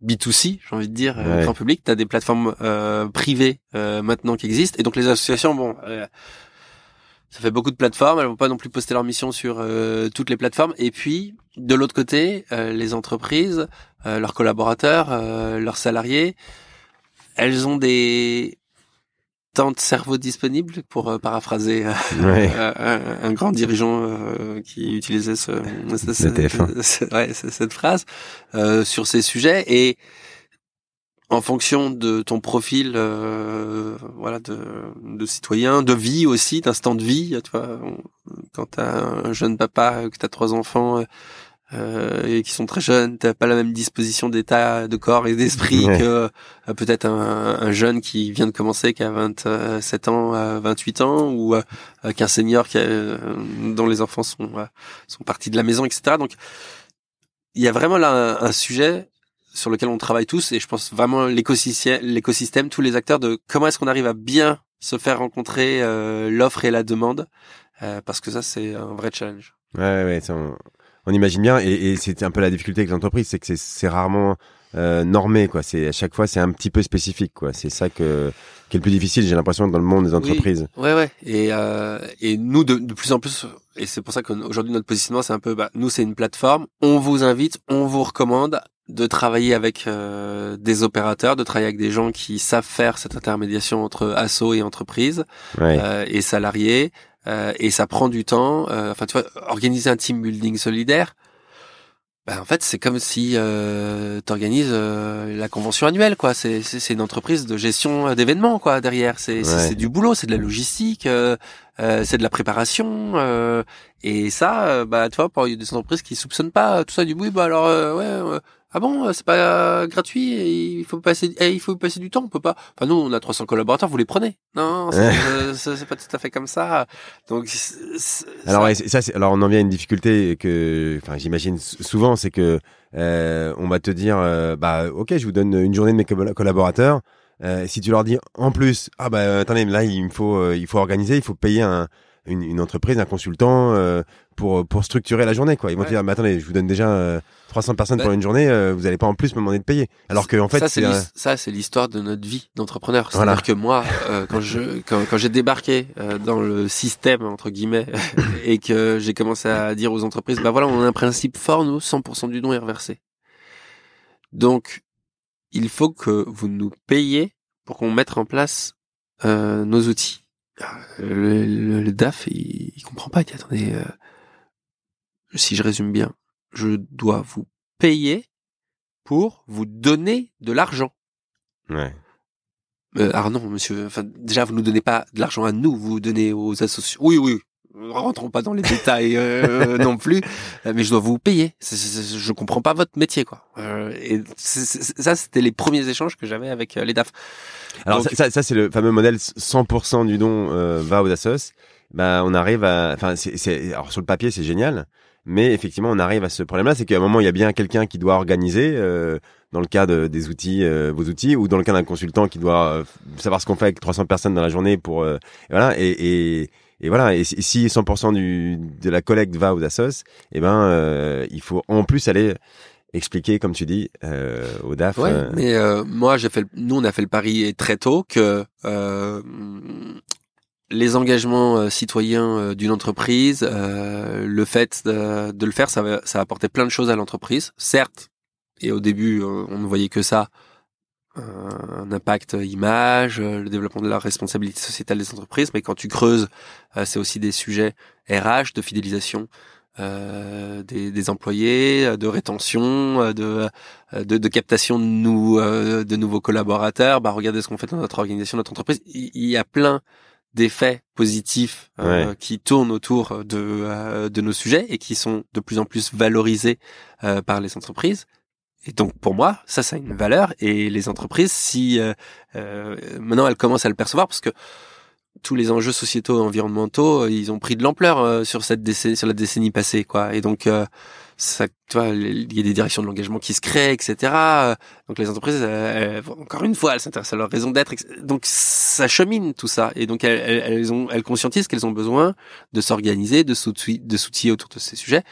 Speaker 3: B2C, j'ai envie de dire, euh, grand public. Tu as des plateformes euh, privées euh, maintenant qui existent. Et donc les associations, bon, ça fait beaucoup de plateformes. Elles vont pas non plus poster leur mission sur toutes les plateformes. Et puis, de l'autre côté, les entreprises, leurs collaborateurs, leurs salariés, elles ont des tant de cerveau disponible pour euh, paraphraser euh, euh, un, grand dirigeant qui utilisait ce, cette phrase sur ces sujets. Et en fonction de ton profil voilà de, de citoyen de vie aussi d'instant de vie tu vois quand t'as un jeune papa que t'as trois enfants euh, et qui sont très jeunes, t'as pas la même disposition d'état de corps et d'esprit que euh, peut-être un, un, jeune qui vient de commencer, qui a 27 ans, 28 ans, ou euh, qu'un senior qui dont les enfants sont sont partis de la maison, etc. Donc il y a vraiment là un, sujet sur lequel on travaille tous, et je pense vraiment l'écosystème, l'écosystème, tous les acteurs de comment est-ce qu'on arrive à bien se faire rencontrer l'offre et la demande, parce que ça c'est un vrai challenge.
Speaker 2: Ouais, ouais, on imagine bien, et, et c'est un peu la difficulté avec l'entreprise, c'est que c'est rarement euh, normé quoi. C'est à chaque fois c'est un petit peu spécifique quoi. C'est ça que qui est le plus difficile, j'ai l'impression dans le monde des entreprises.
Speaker 3: Oui, ouais ouais. Et euh, et nous de, de plus en plus et c'est pour ça qu'aujourd'hui notre positionnement c'est un peu bah nous c'est une plateforme, on vous invite, on vous recommande de travailler avec euh, des opérateurs, de travailler avec des gens qui savent faire cette intermédiation entre asso et entreprise euh, et salariés. Euh, et ça prend du temps. Euh, enfin, tu vois, organiser un team building solidaire, bah, en fait, c'est comme si euh, tu organises euh, la convention annuelle, quoi. C'est c'est une entreprise de gestion d'événements, quoi. Derrière, c'est c'est du boulot, c'est de la logistique, euh, euh c'est de la préparation. Euh, et ça, bah, tu vois, pour des entreprises qui soupçonnent pas tout ça du bruit, bah alors ouais ah bon, euh, c'est pas euh, gratuit, il faut passer, eh, il faut passer du temps, on peut pas. Enfin nous, on a 300 collaborateurs, vous les prenez Non, euh, c'est pas tout à fait comme ça. Donc
Speaker 2: alors ça, ça alors on en vient à une difficulté que, enfin j'imagine souvent, c'est que on va te dire, bah ok, je vous donne une journée de mes collaborateurs. si tu leur dis en plus, ah bah attendez, là il me faut, il faut organiser, il faut payer un une, une, entreprise, un consultant euh, pour pour structurer la journée quoi. Ils vont dire mais attendez, je vous donne déjà 300 euh, personnes pour bah une journée, euh, vous allez pas en plus me demander de payer. Alors que en fait
Speaker 3: ça c'est ça c'est l'histoire de notre vie d'entrepreneur. C'est-à-dire que moi quand je quand, quand j'ai débarqué dans le système entre guillemets et que j'ai commencé à dire aux entreprises bah voilà, on a un principe fort nous 100% du don est reversé. Donc il faut que vous nous payiez pour qu'on mette en place nos outils le, le, DAF, il, il, comprend pas. Il dit, attendez, euh, si je résume bien, je dois vous payer pour vous donner de l'argent.
Speaker 2: Ouais.
Speaker 3: Euh, ah non, monsieur. Enfin, déjà, vous nous donnez pas de l'argent à nous, vous donnez aux associations. Oui, oui. Rentrons pas dans les détails euh, non plus, mais je dois vous payer. C je comprends pas votre métier, quoi. Euh, et ça, c'était les premiers échanges que j'avais avec les DAF.
Speaker 2: Alors ça, ça, c'est le fameux modèle 100% du don euh, va aux assos. Bah, on arrive à, enfin, c'est, alors sur le papier c'est génial, mais effectivement on arrive à ce problème-là, c'est qu'à un moment il y a bien quelqu'un qui doit organiser. Euh, dans le cas de, des outils, euh, vos outils, ou dans le cas d'un consultant qui doit euh, savoir ce qu'on fait avec 300 personnes dans la journée pour, voilà, et, et, et, voilà, et si 100% du, de la collecte va aux assos, eh ben, il faut en plus aller expliquer, comme tu dis, euh, au DAF.
Speaker 3: Ouais, euh, mais euh, moi, j'ai fait, nous, on a fait le pari très tôt que euh, les engagements euh, citoyens d'une entreprise, le fait de, de, le faire, ça va, ça va apporter plein de choses à l'entreprise. Certes, et au début, on ne voyait que ça, un impact image, le développement de la responsabilité sociétale des entreprises, mais quand tu creuses, c'est aussi des sujets RH, de fidélisation, euh, des, des, employés, de rétention, euh, de, euh, de, de captation de, nous, de nouveaux collaborateurs. Bah, regardez ce qu'on fait dans notre organisation, notre entreprise. Il, y a plein d'effets positifs qui tournent autour de, de nos sujets et qui sont de plus en plus valorisés par les entreprises. Et donc pour moi, ça, ça a une valeur. Et les entreprises, si maintenant elles commencent à le percevoir, parce que tous les enjeux sociétaux et environnementaux, euh, ils ont pris de l'ampleur euh, sur cette décennie, sur la décennie passée, quoi. Et donc, euh, ça, tu vois, il y a des directions de l'engagement qui se créent, etc. Donc les entreprises, encore une fois, elles s'intéressent à leur raison d'être. Donc ça chemine tout ça, et donc elles, elles ont, elles conscientisent qu'elles ont besoin de s'organiser, de s'outiller autour de ces sujets.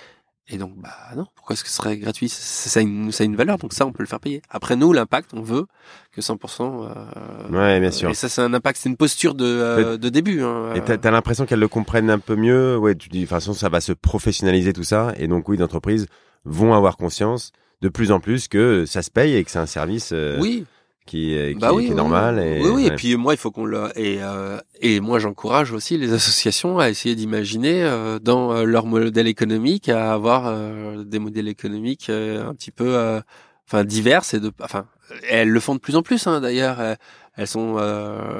Speaker 3: Et donc, bah non, pourquoi est-ce que ce serait gratuit? Ça a, une, ça a une valeur, donc ça, on peut le faire payer. Après, nous, l'impact, on veut que 100%. Euh,
Speaker 2: ouais, bien sûr.
Speaker 3: Et ça, c'est un impact, c'est une posture de, euh, de début. Hein,
Speaker 2: et t'as as, l'impression qu'elles le comprennent un peu mieux? Ouais, tu dis, de toute façon, ça va se professionnaliser tout ça. Et donc, oui, d'entreprises vont avoir conscience de plus en plus que ça se paye et que c'est un service. Euh,
Speaker 3: oui
Speaker 2: qui, est, qui, bah oui, est normal. Et,
Speaker 3: oui, oui. Et puis moi, il faut qu'on le et euh, et moi, j'encourage aussi les associations à essayer d'imaginer euh, dans euh, leur modèle économique à avoir euh, des modèles économiques un petit peu, enfin divers et de, enfin, elles le font de plus en plus hein, d'ailleurs. Elles sont,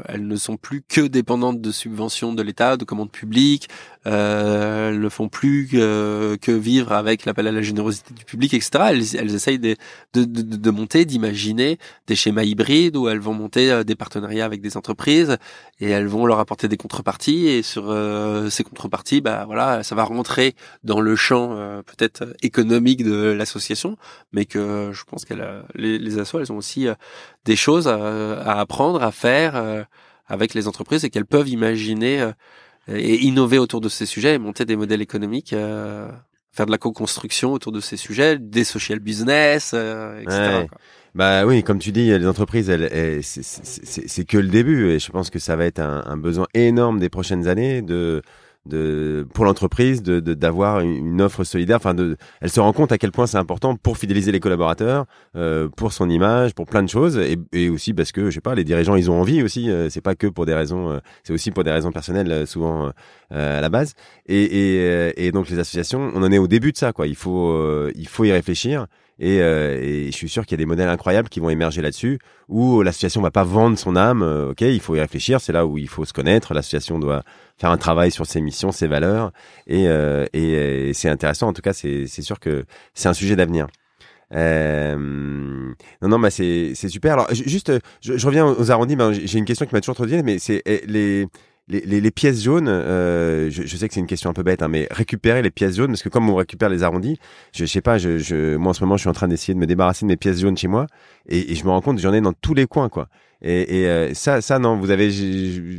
Speaker 3: elles ne sont plus que dépendantes de subventions de l'État, de commandes publiques. Euh, ne font plus que, que vivre avec l'appel à la générosité du public, etc. Elles, elles essayent de, de, de, de monter, d'imaginer des schémas hybrides où elles vont monter euh, des partenariats avec des entreprises et elles vont leur apporter des contreparties. Et sur euh, ces contreparties, bah voilà, ça va rentrer dans le champ euh, peut-être économique de l'association, mais que je pense qu'elles, les, les assos, elles ont aussi des choses à, à apprendre, à faire avec les entreprises et qu'elles peuvent imaginer et innover autour de ces sujets et monter des modèles économiques, euh, faire de la co-construction autour de ces sujets, des social business, euh, etc.
Speaker 2: Bah oui, comme tu dis, les entreprises, elles, c'est que le début et je pense que ça va être un, un besoin énorme des prochaines années de pour l'entreprise de d'avoir une offre solidaire. Enfin de elle se rend compte à quel point c'est important pour fidéliser les collaborateurs euh, pour son image pour plein de choses. Et, et, aussi parce que je sais pas les dirigeants ils ont envie aussi euh, c'est pas que pour des raisons euh, c'est aussi pour des raisons personnelles euh, souvent à la base. Et, et, et donc les associations on en est au début de ça quoi. Il faut il faut y réfléchir et, euh, et, je suis sûr qu'il y a des modèles incroyables qui vont émerger là-dessus, où l'association va pas vendre son âme. Euh, ok, il faut y réfléchir. C'est là où il faut se connaître. L'association doit faire un travail sur ses missions, ses valeurs, et, euh, et, c'est intéressant. En tout cas, c'est sûr que c'est un sujet d'avenir. Euh, non, non, bah c'est super. Alors juste, je, je reviens aux arrondis. Ben, j'ai une question qui m'a toujours trop dit, mais c'est eh, les les, les, les, pièces jaunes, euh, je, je, sais que c'est une question un peu bête, hein, mais récupérer les pièces jaunes, parce que comme on récupère les arrondis, je, je sais pas, je, je, moi en ce moment je suis en train d'essayer de me débarrasser de mes pièces jaunes chez moi, et, et je me rends compte j'en ai dans tous les coins, quoi. Et, et euh, ça, ça non, vous avez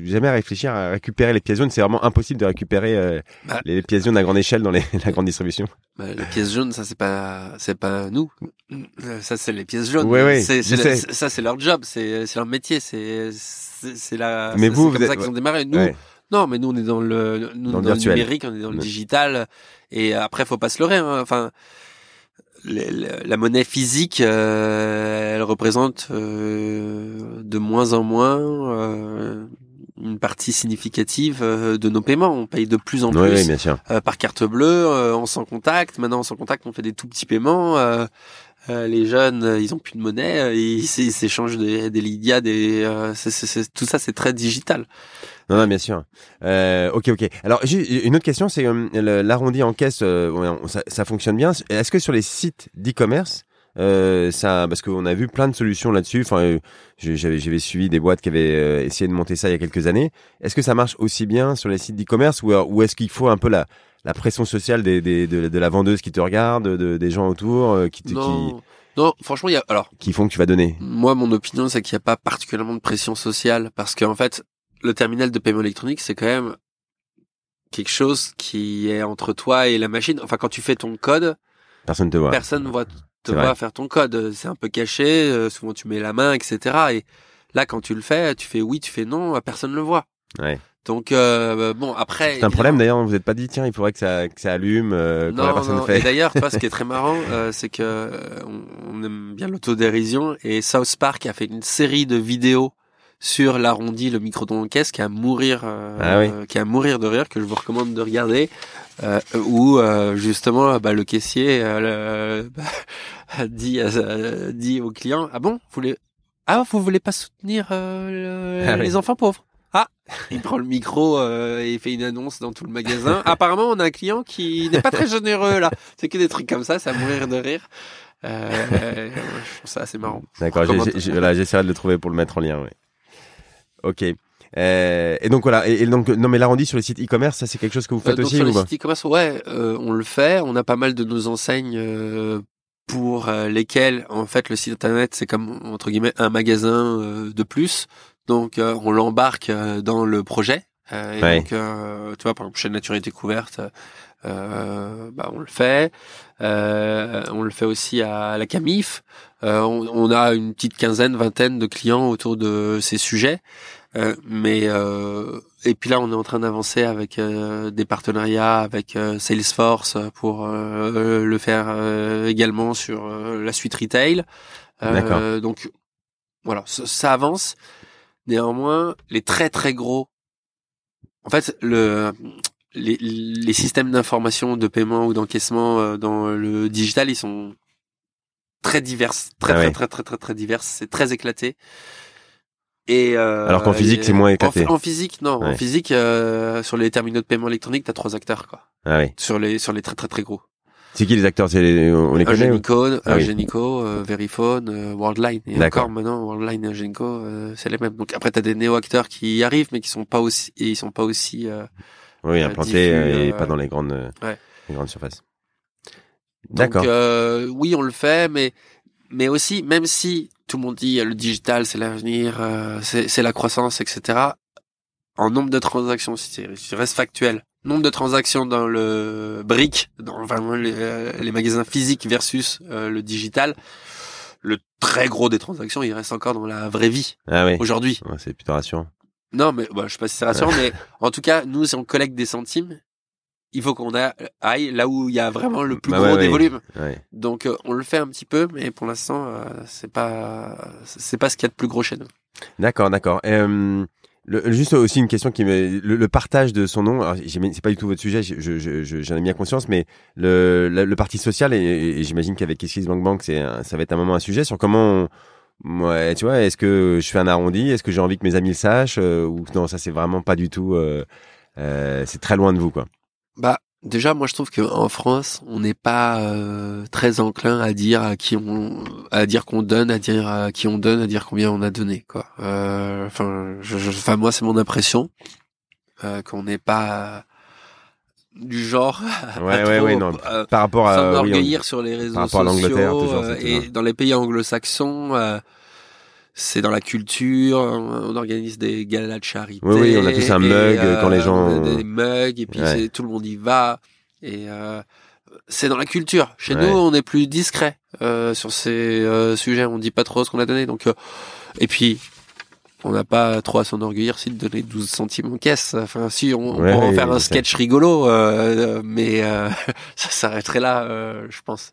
Speaker 2: jamais réfléchi à récupérer les pièces jaunes C'est vraiment impossible de récupérer euh, bah, les pièces jaunes à grande échelle dans les, la grande distribution.
Speaker 3: Bah, les pièces jaunes, ça c'est pas, c'est pas nous. Ça c'est les pièces jaunes.
Speaker 2: Oui, oui.
Speaker 3: ça c'est leur job, c'est leur métier, c'est c'est la. Mais vous, comme ça qu'ils ont démarré. Nous, non, mais nous on est dans le, nous, dans, le, numérique, on est dans le digital, et après faut pas se leurrer. Hein. Enfin, la monnaie physique, euh, elle représente euh, de moins en moins euh, une partie significative de nos paiements. On paye de plus en plus par carte bleue, en sans contact. Maintenant, en sans contact, on fait des tout petits paiements. les jeunes, ils ont plus de monnaie, ils s'échangent des, des Lydia, des, tout ça, c'est très digital.
Speaker 2: Non, non, bien sûr. Euh, ok, ok. Alors, une autre question, c'est euh, l'arrondi en caisse, euh, ça, ça, fonctionne bien. Est-ce que sur les sites d'e-commerce, euh, ça, parce qu'on a vu plein de solutions là-dessus. Enfin, euh, j'avais, j'avais suivi des boîtes qui avaient essayé de monter ça il y a quelques années. Est-ce que ça marche aussi bien sur les sites d'e-commerce ou, ou est-ce qu'il faut un peu la, la pression sociale des, des de, de, la vendeuse qui te regarde, de, des gens autour qui,
Speaker 3: non. qui non, franchement, il y a alors
Speaker 2: qui font que tu vas donner?
Speaker 3: Moi, mon opinion, c'est qu'il n'y a pas particulièrement de pression sociale parce qu'en fait, le terminal de paiement électronique, c'est quand même quelque chose qui est entre toi et la machine. Enfin, quand tu fais ton code,
Speaker 2: personne te voit.
Speaker 3: Personne voit te voit faire ton code. C'est un peu caché. Euh, souvent, tu mets la main, etc. Et là, quand tu le fais, tu fais oui, tu fais non, personne ne le voit.
Speaker 2: Ouais.
Speaker 3: Donc euh, bon après.
Speaker 2: C'est un problème d'ailleurs. Vous n'êtes pas dit tiens, il faudrait que ça que ça allume euh, quand la personne
Speaker 3: non.
Speaker 2: fait.
Speaker 3: Et d'ailleurs, toi, ce qui est très marrant, euh, c'est que on, aime bien l'autodérision et South Park a fait une série de vidéos sur l'arrondi, le micro-don en caisse, qui a mourir, euh, ah qui a mourir de rire, que je vous recommande de regarder, euh, où euh, justement bah, le caissier euh, bah, dit, dit au client, ah bon, vous voulez, ah vous voulez pas soutenir ah les enfants pauvres? Ah, il prend le micro et fait une annonce dans tout le magasin. Apparemment, on a un client qui n'est pas très généreux là. C'est que des trucs comme ça, ça mourir de rire. Euh, je trouve ça assez marrant.
Speaker 2: D'accord, j'essaierai de le trouver pour le mettre en lien. Ouais. Ok. Euh, et donc voilà. Et, donc non mais l'arrondi sur les sites e-commerce, ça c'est quelque chose que vous faites euh, aussi
Speaker 3: sur
Speaker 2: les
Speaker 3: sites e-commerce, ouais, euh, on le fait. On a pas mal de nos enseignes euh, pour euh, lesquelles en fait le site internet c'est comme entre guillemets un magasin de plus. Donc on l'embarque dans le projet. et donc tu vois par exemple chez Nature et Découverte. bah, on le fait. on le fait aussi à la Camif. Euh, on, a une petite quinzaine, vingtaine de clients autour de ces sujets. Euh, mais euh, et puis là, on est en train d'avancer avec des partenariats avec Salesforce pour le faire également sur la suite retail. donc voilà, ça, avance. Néanmoins, les très très gros, en fait, le les, les systèmes d'information, de paiement ou d'encaissement dans le digital, ils sont très diverses, très, ah très, très, très, très, très, diverses. C'est très éclaté. Et euh,
Speaker 2: alors qu'en physique c'est moins éclaté.
Speaker 3: En, physique non, en physique euh, sur les terminaux de paiement électronique t'as trois acteurs quoi.
Speaker 2: Ah oui.
Speaker 3: Sur les sur les très très très gros.
Speaker 2: C'est qui les acteurs? C'est on les connaît
Speaker 3: Ingenico, ah Ingenico, euh, Verifone, euh, Worldline. Et encore maintenant Worldline et Ingenico euh, c'est les mêmes. Donc après t'as des néo acteurs qui arrivent mais qui sont pas aussi ils sont pas aussi
Speaker 2: oui implantés et pas dans les grandes les grandes surfaces.
Speaker 3: D'accord. Euh, oui, on le fait, mais mais aussi, même si tout le monde dit le digital, c'est l'avenir, euh, c'est la croissance, etc. En nombre de transactions, si je reste factuel, nombre de transactions dans le brick, dans vraiment les, euh, les magasins physiques versus le digital, le très gros des transactions, il reste encore dans la vraie vie.
Speaker 2: Ah oui.
Speaker 3: Aujourd'hui.
Speaker 2: c'est plutôt rassurant.
Speaker 3: Non, mais bah, je sais pas si c'est rassurant, mais en tout cas, nous, si on collecte des centimes, il faut qu'on aille là où il y a vraiment le plus bah gros des volumes. Donc euh, on le fait un petit peu, mais pour l'instant euh, c'est pas c'est pas ce qu'il y a de plus gros chez nous.
Speaker 2: D'accord, d'accord. Euh, juste aussi une question qui me le, partage de son nom. C'est pas du tout votre sujet, j'en je, je, ai bien conscience, mais le, le, parti social et, j'imagine qu'avec Kiss Bank Bank, c'est ça va être un moment un sujet sur comment Ouais, tu vois, est-ce que je fais un arrondi Est-ce que j'ai envie que mes amis le sachent Ou non, ça c'est vraiment pas du tout. c'est très loin de vous, quoi.
Speaker 3: Bah déjà moi je trouve qu'en France on n'est pas euh, très enclin à dire à qui on à dire qu'on donne, à dire à qui on donne, à dire combien on a donné quoi. Euh, enfin enfin moi c'est mon impression euh, qu'on n'est pas du genre
Speaker 2: ouais, ouais, ouais, non. par rapport à
Speaker 3: s'enorgueillir sur les réseaux sociaux et dans les pays anglo-saxons c'est dans la culture. On organise des galas de charité.
Speaker 2: Oui, oui on a tous un mug quand les gens.
Speaker 3: Euh, des mugs et puis tout le monde y va. Et euh, c'est dans la culture. Chez nous, on est plus discret euh, sur ces euh, sujets. On dit pas trop ce qu'on a donné. Donc, euh, et puis, on n'a pas trop à s'enorgueillir si de donner 12 centimes en caisse. Enfin, si on, on en faire un sketch rigolo, mais ça s'arrêterait là, je pense.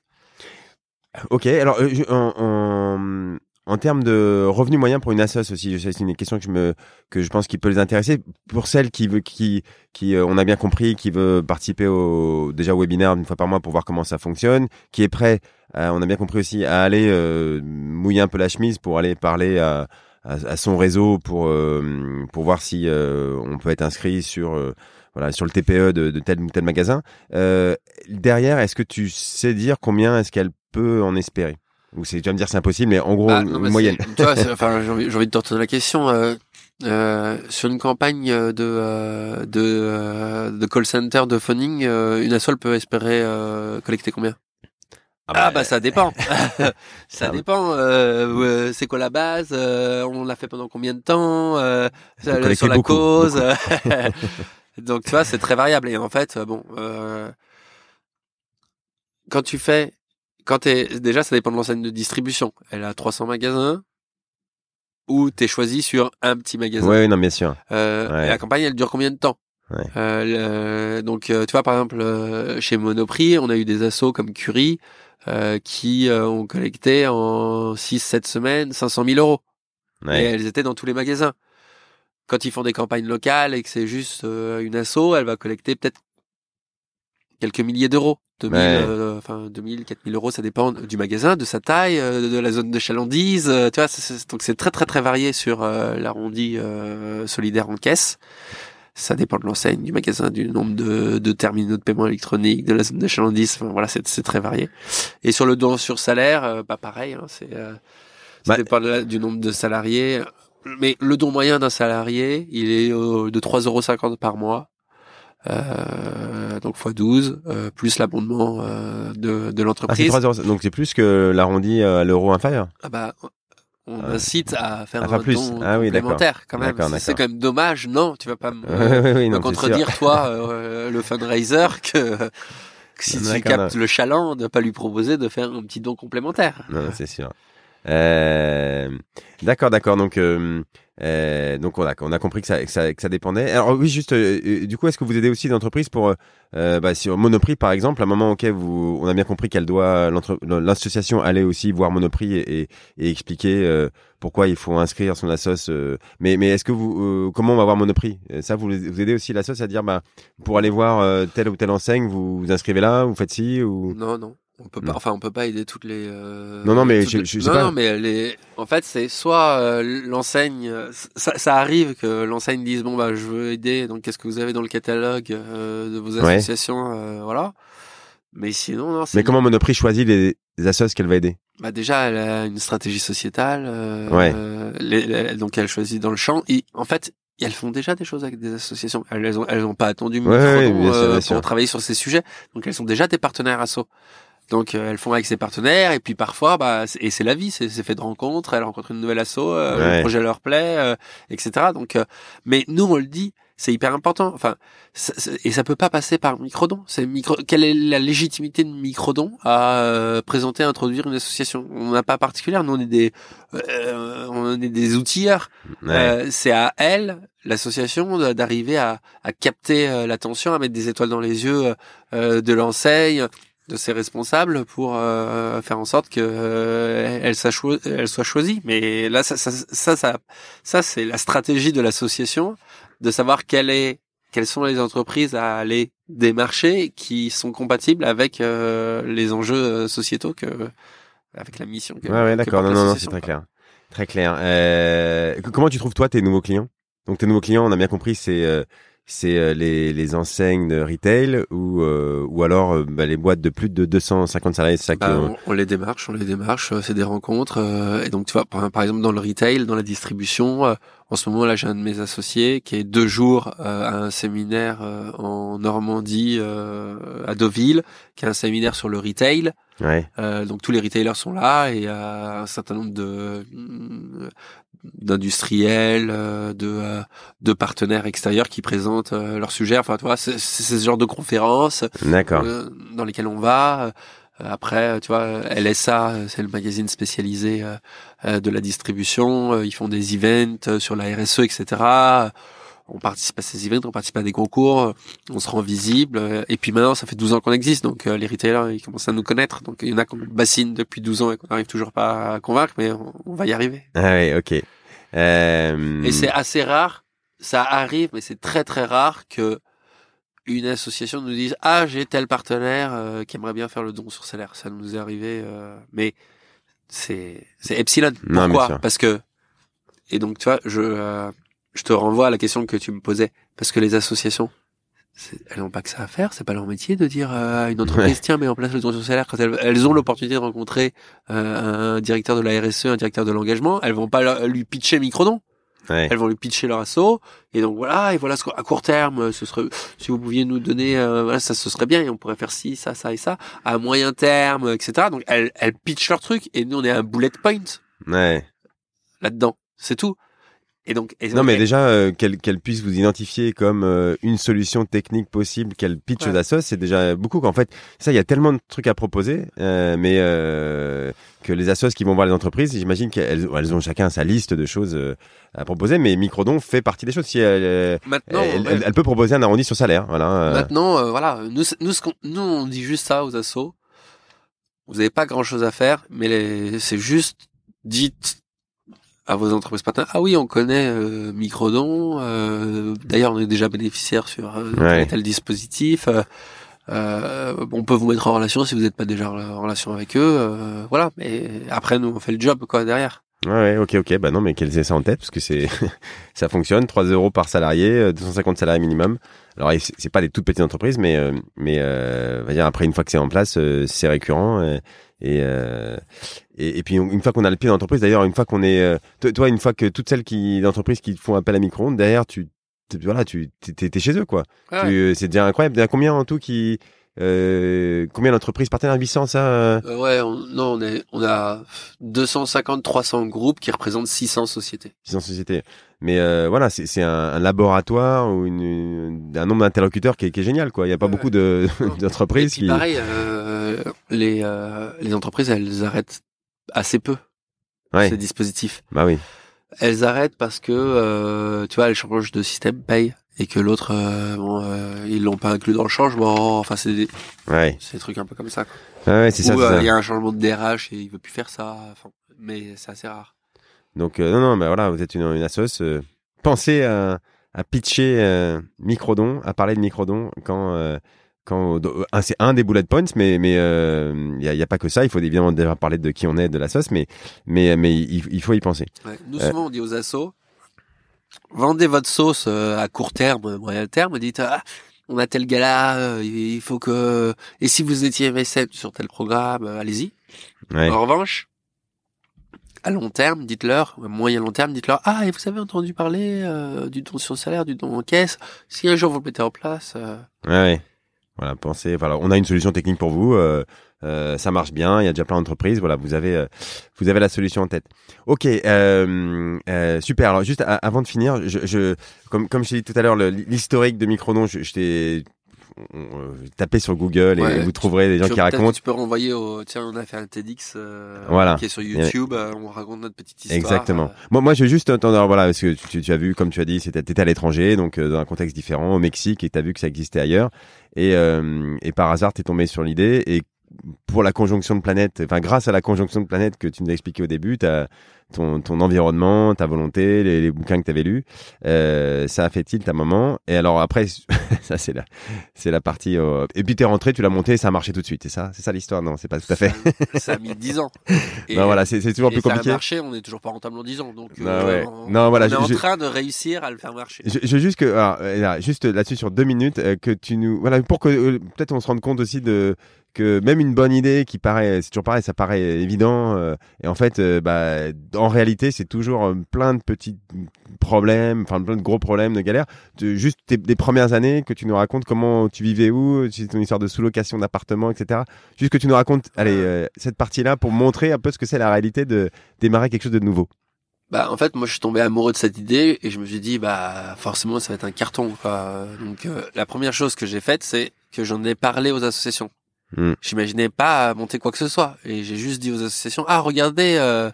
Speaker 2: Ok, alors en, en termes de revenus moyens pour une assoce aussi, c'est une question que je me que je pense qui peut les intéresser pour celles qui veut qui qui euh, on a bien compris qui veut participer au déjà au webinaire une fois par mois pour voir comment ça fonctionne, qui est prêt, on a bien compris aussi à aller euh, mouiller un peu la chemise pour aller parler à à, son réseau pour euh, pour voir si on peut être inscrit sur voilà sur le TPE de tel ou tel magasin. derrière, est-ce que tu sais dire combien est-ce qu'elle peut en espérer? Ou c'est, tu vas me dire c'est impossible, mais en gros, bah, moyenne.
Speaker 3: Tu vois, enfin, j'ai envie, envie, de te retourner la question. Euh, euh, sur une campagne de euh, de, euh, de call center de phoning, euh, une asso peut espérer collecter combien? Ah bah, ah bah, ça dépend. ça dépend. Euh, c'est quoi la base On l'a fait pendant combien de temps Sur la cause. Donc tu vois, c'est très variable. Et en fait, bon, quand tu fais quand t'es déjà ça dépend de l'enseigne de distribution. Elle a 300 magasins ou t'es choisi sur un petit magasin.
Speaker 2: Oui, non, bien sûr.
Speaker 3: Euh, la campagne, elle dure combien de temps? Euh, Donc, euh, tu vois, par exemple, euh, chez Monoprix, on a eu des assos comme Curie euh, qui ont collecté en 6-7 semaines 500 000 euros. Et elles étaient dans tous les magasins. Quand ils font des campagnes locales et que c'est juste une asso, elle va collecter peut-être quelques milliers d'euros. 2000, euh, enfin 2000, 4000 euros, ça dépend du magasin, de sa taille, euh, de la zone de chalandise. Euh, tu vois, donc c'est très très très varié sur l'arrondi solidaire en caisse. Ça dépend de l'enseigne, du magasin, du nombre de, de, terminaux de paiement électronique, de la zone de chalandise. Enfin voilà, c'est très varié. Et sur le don sur salaire, bah pareil, hein, c'est ça bah dépend du nombre de salariés. Mais le don moyen d'un salarié, il est de 3,50 euros par mois. Euh, donc x 12 euh, plus l'abondement euh, de, de l'entreprise.
Speaker 2: Ah, donc c'est plus que l'arrondi à l'euro inférieur.
Speaker 3: Ah bah on ah. incite à faire un plus. don ah, oui, complémentaire quand même. C'est quand même dommage, non? Tu vas pas me, contredire toi, le fundraiser, que, que si tu captes le chaland, de pas lui proposer de faire un petit don complémentaire.
Speaker 2: Non, c'est sûr. Euh, d'accord, d'accord. Donc, euh, euh, donc on a, on a compris que ça, que ça, que ça dépendait. Alors oui, juste, euh, euh, du coup, est-ce que vous aidez aussi d'entreprises pour, euh, bah, sur Monoprix par exemple, à un moment auquel vous, on a bien compris qu'elle doit, l'association aller aussi voir Monoprix et, et, expliquer pourquoi il faut inscrire son assos. mais, mais est-ce que vous, comment on va voir Monoprix? Ça, vous, vous aidez aussi l'assos à dire, bah, pour aller voir telle ou telle enseigne, vous vous inscrivez là, vous faites ci ou?
Speaker 3: Non, non. On peut pas, enfin, on peut pas aider toutes les. Euh,
Speaker 2: non, non, mais je, je, sais
Speaker 3: non,
Speaker 2: pas.
Speaker 3: Non, mais les. En fait, c'est soit euh, l'enseigne. Ça, ça, arrive que l'enseigne dise bon bah je veux aider. Donc qu'est-ce que vous avez dans le catalogue euh, de vos associations, euh, voilà. Mais sinon, non.
Speaker 2: Mais comment Monoprix choisit les, les associations qu'elle va aider?
Speaker 3: Bah déjà, elle a une stratégie sociétale. ouais. Les, donc elle choisit dans le champ. Et en fait, elles font déjà des choses avec des associations. Elles ont, elles ont pas attendu ouais, pour travailler sur ces sujets. Donc elles sont déjà des partenaires assos. Donc euh, elles font avec ses partenaires et puis parfois bah et c'est la vie, c'est fait de rencontres, elles rencontrent une nouvelle asso, euh, le projet leur plaît, euh, etc. Donc mais nous on le dit, c'est hyper important. Enfin, et ça peut pas passer par microdon. C'est micro. Quelle est la légitimité de microdon à euh, présenter, à introduire une association? On n'a pas particulière. Nous, on est des, euh, on est des outilleurs. Euh, c'est à elle, l'association, d'arriver à, à capter l'attention, à mettre des étoiles dans les yeux de l'enseigne, de ses responsables pour faire en sorte que elle, soit elle soit choisie. Mais là, ça, ça, ça, ça, ça c'est la stratégie de l'association de savoir quelle est quelles sont les entreprises à aller démarcher qui sont compatibles avec euh, les enjeux euh, sociétaux que avec la mission.
Speaker 2: Que, ouais, ouais d'accord. Non, non, non, c'est très clair, très clair. Euh, comment tu trouves toi tes nouveaux clients? Donc tes nouveaux clients, on a bien compris, c'est euh, c'est euh, les, les enseignes de retail ou euh, ou alors euh, bah, les boîtes de plus de 250 salariés ça
Speaker 3: bah, on, on, les démarche on les démarche c'est des rencontres et donc tu vois par, par, exemple dans le retail dans la distribution en ce moment là j'ai un de mes associés qui est deux jours à un séminaire en Normandie à Deauville qui est un séminaire sur le retail
Speaker 2: Ouais.
Speaker 3: Euh, donc tous les retailers sont là et il y a un certain nombre de d'industriels, euh, de euh, de partenaires extérieurs qui présentent euh, leur sujet. Enfin, tu vois, c'est ce genre de conférences dans lesquelles on va. Après, tu vois, LSA, c'est le magazine spécialisé de la distribution. Ils font des events sur la RSE, etc on participe à ces events, on participe à des concours, on se rend visible. Et puis maintenant, ça fait 12 ans qu'on existe, donc euh, les retailers, ils commencent à nous connaître. Donc il y en a qu'on bassine depuis 12 ans et qu'on n'arrive toujours pas à convaincre, mais on, va y arriver.
Speaker 2: Ah oui, ok. Euh...
Speaker 3: Et c'est assez rare, ça arrive, mais c'est très très rare que une association nous dise ah j'ai tel partenaire euh, qui aimerait bien faire le don sur salaire. Ça nous est arrivé, euh, mais c'est c'est epsilon. Pourquoi? Parce que et donc tu vois, je je te renvoie à la question que tu me posais, parce que les associations, elles n'ont pas que ça à faire, c'est pas leur métier de dire à une entreprise tiens mais en place le don sur salaire quand elles, ont l'opportunité de rencontrer euh, un directeur de la RSE, un directeur de l'engagement, elles vont pas lui pitcher microdon. Ouais. Elles vont lui pitcher leur assaut. Et donc voilà et voilà ce à court terme ce serait si vous pouviez nous donner euh, voilà ça ce serait bien. Et on pourrait faire ci ça ça et ça. À moyen terme etc donc elles elles pitchent leur truc. Et nous on est un bullet point.
Speaker 2: Ouais.
Speaker 3: là dedans c'est tout et donc,
Speaker 2: non, mais déjà euh, qu'elle puisse vous identifier comme euh, une solution technique possible, qu'elle pitch aux assos, c'est déjà beaucoup. Qu'en fait, ça, il y a tellement de trucs à proposer, euh, mais euh, que les assos qui vont voir les entreprises, j'imagine qu'elles elles ont chacun sa liste de choses à proposer, mais Microdon fait partie des choses. Si elle, Maintenant, elle, elle, peut proposer un arrondi sur salaire, voilà.
Speaker 3: Maintenant, voilà, nous, nous, ce nous, on dit juste ça aux assos. Vous n'avez pas grand chose à faire, mais c'est juste dites à vos entreprises partenaires. Ah oui, on connaît euh, Microdon. Euh, D'ailleurs, on est déjà bénéficiaire sur euh, tel dispositif. Euh, euh, on peut vous mettre en relation si vous n'êtes pas déjà en relation avec eux. Euh, voilà. Mais après, nous, on fait le job quoi derrière.
Speaker 2: Ouais, ok, ok. Bah non, mais qu'elles aient ça en tête parce que c'est ça fonctionne. 3 euros par salarié, 250 salariés minimum. Alors, c'est pas des toutes petites entreprises, mais mais va dire après une fois que c'est en place, c'est récurrent. Et, euh, et, et, puis une fois qu'on a le pied dans l'entreprise, d'ailleurs, une fois qu'on est, euh, toi, une fois que toutes celles qui d'entreprises qui font appel à micro-ondes, derrière, tu, voilà, tu t'es chez eux, quoi. C'est déjà incroyable. Il y a combien en tout qui, euh, combien d'entreprises partenaires? 800 ça
Speaker 3: euh, Ouais, on, non, on, est, on a 250, 300 groupes qui représentent 600 sociétés.
Speaker 2: 600 sociétés. Mais euh, voilà, c'est un, un, laboratoire ou une, un nombre d'interlocuteurs qui, qui, est génial, quoi. Il n'y a pas beaucoup d'entreprises qui.
Speaker 3: Pareil, euh, les, euh, les entreprises, elles arrêtent assez peu ouais. ces dispositifs.
Speaker 2: Bah oui.
Speaker 3: Elles arrêtent parce que, tu vois, elles changent de système paye et que l'autre euh, bon, euh, ils l'ont pas inclus dans le changement enfin c'est des
Speaker 2: ouais.
Speaker 3: c'est des trucs un peu comme ça
Speaker 2: quoi. ouais c'est ça
Speaker 3: euh, il y a un changement de DRH et il veut plus faire ça enfin, mais c'est assez rare
Speaker 2: donc non non mais voilà vous êtes une, une assoce pensez à, à pitcher microdon à parler de microdon quand quand c'est un des bullet points mais mais il y, a, y, a, pas que ça il faut évidemment déjà parler de qui on est de la sauce mais mais mais il, il faut y penser
Speaker 3: ouais. nous souvent on dit aux assos vendez votre sauce euh, à court terme, moyen terme, dites ah, on a tel gala, euh, il faut que et si vous étiez MSM sur tel programme, euh, allez-y. En revanche, à long terme, dites-leur, moyen long terme, dites-leur ah et vous avez entendu parler du don sur salaire, du don en caisse. Si un jour vous le mettez en place,
Speaker 2: ouais. Voilà, pensez. Voilà, on a une solution technique pour vous. Euh, euh, ça marche bien. Il y a déjà plein d'entreprises. Voilà, vous avez euh, vous avez la solution en tête. Ok, euh, euh super. Alors juste avant de finir, je, je comme comme je t'ai dit tout à l'heure, l'historique de Microdon, je, je t'ai tapez sur Google et vous trouverez des gens qui racontent.
Speaker 3: Tu peux renvoyer au, tiens, on a fait un TEDx euh, voilà. qui est sur YouTube, euh, on raconte notre petite histoire.
Speaker 2: Exactement. Moi, moi, je veux juste entendre, voilà, parce que tu, tu, as vu, comme tu as dit, c'était, à l'étranger, donc dans un contexte différent, au Mexique, et t'as vu que ça existait ailleurs, et, et par hasard, t'es tombé sur l'idée, et pour la conjonction de planètes, enfin grâce à la conjonction de planètes que tu nous as expliqué au début, as ton, ton environnement, ta volonté, les, les bouquins que tu avais lus, euh, ça a fait tilt ta maman. Et alors après, ça c'est la, c'est la partie. Euh... Et puis t'es rentré, tu l'as monté, ça a marché tout de suite. C'est ça, c'est ça l'histoire? Non, c'est pas tout à fait.
Speaker 3: Ça, a mis 10 ans.
Speaker 2: Et non voilà, c'est, toujours plus compliqué. Ça a
Speaker 3: marché, on est toujours pas rentable en 10 ans. Donc non, euh, ouais. on, non voilà, on est en train de réussir à le faire marcher.
Speaker 2: Je, je juste que, alors, là, juste là-dessus sur deux minutes, que tu nous, voilà, pour que peut-être on se rende compte aussi de que même une bonne idée qui paraît, c'est toujours pareil, ça paraît évident, euh, et en fait, euh, bah, en réalité, c'est toujours euh, plein de petits problèmes, enfin plein de gros problèmes, de galères. juste tes, des premières années que tu nous racontes comment tu vivais où, ton histoire de sous-location d'appartement, etc. Juste que tu nous racontes, allez, cette partie-là pour montrer un peu ce que c'est la réalité de démarrer quelque chose de nouveau.
Speaker 3: Bah en fait moi je suis tombé amoureux de cette idée et je me suis dit bah forcément ça va être un carton quoi. Donc la première chose que j'ai faite c'est que j'en ai parlé aux associations. Mm. J'imaginais pas monter quoi que ce soit. Et j'ai juste dit aux associations, ah regardez, euh,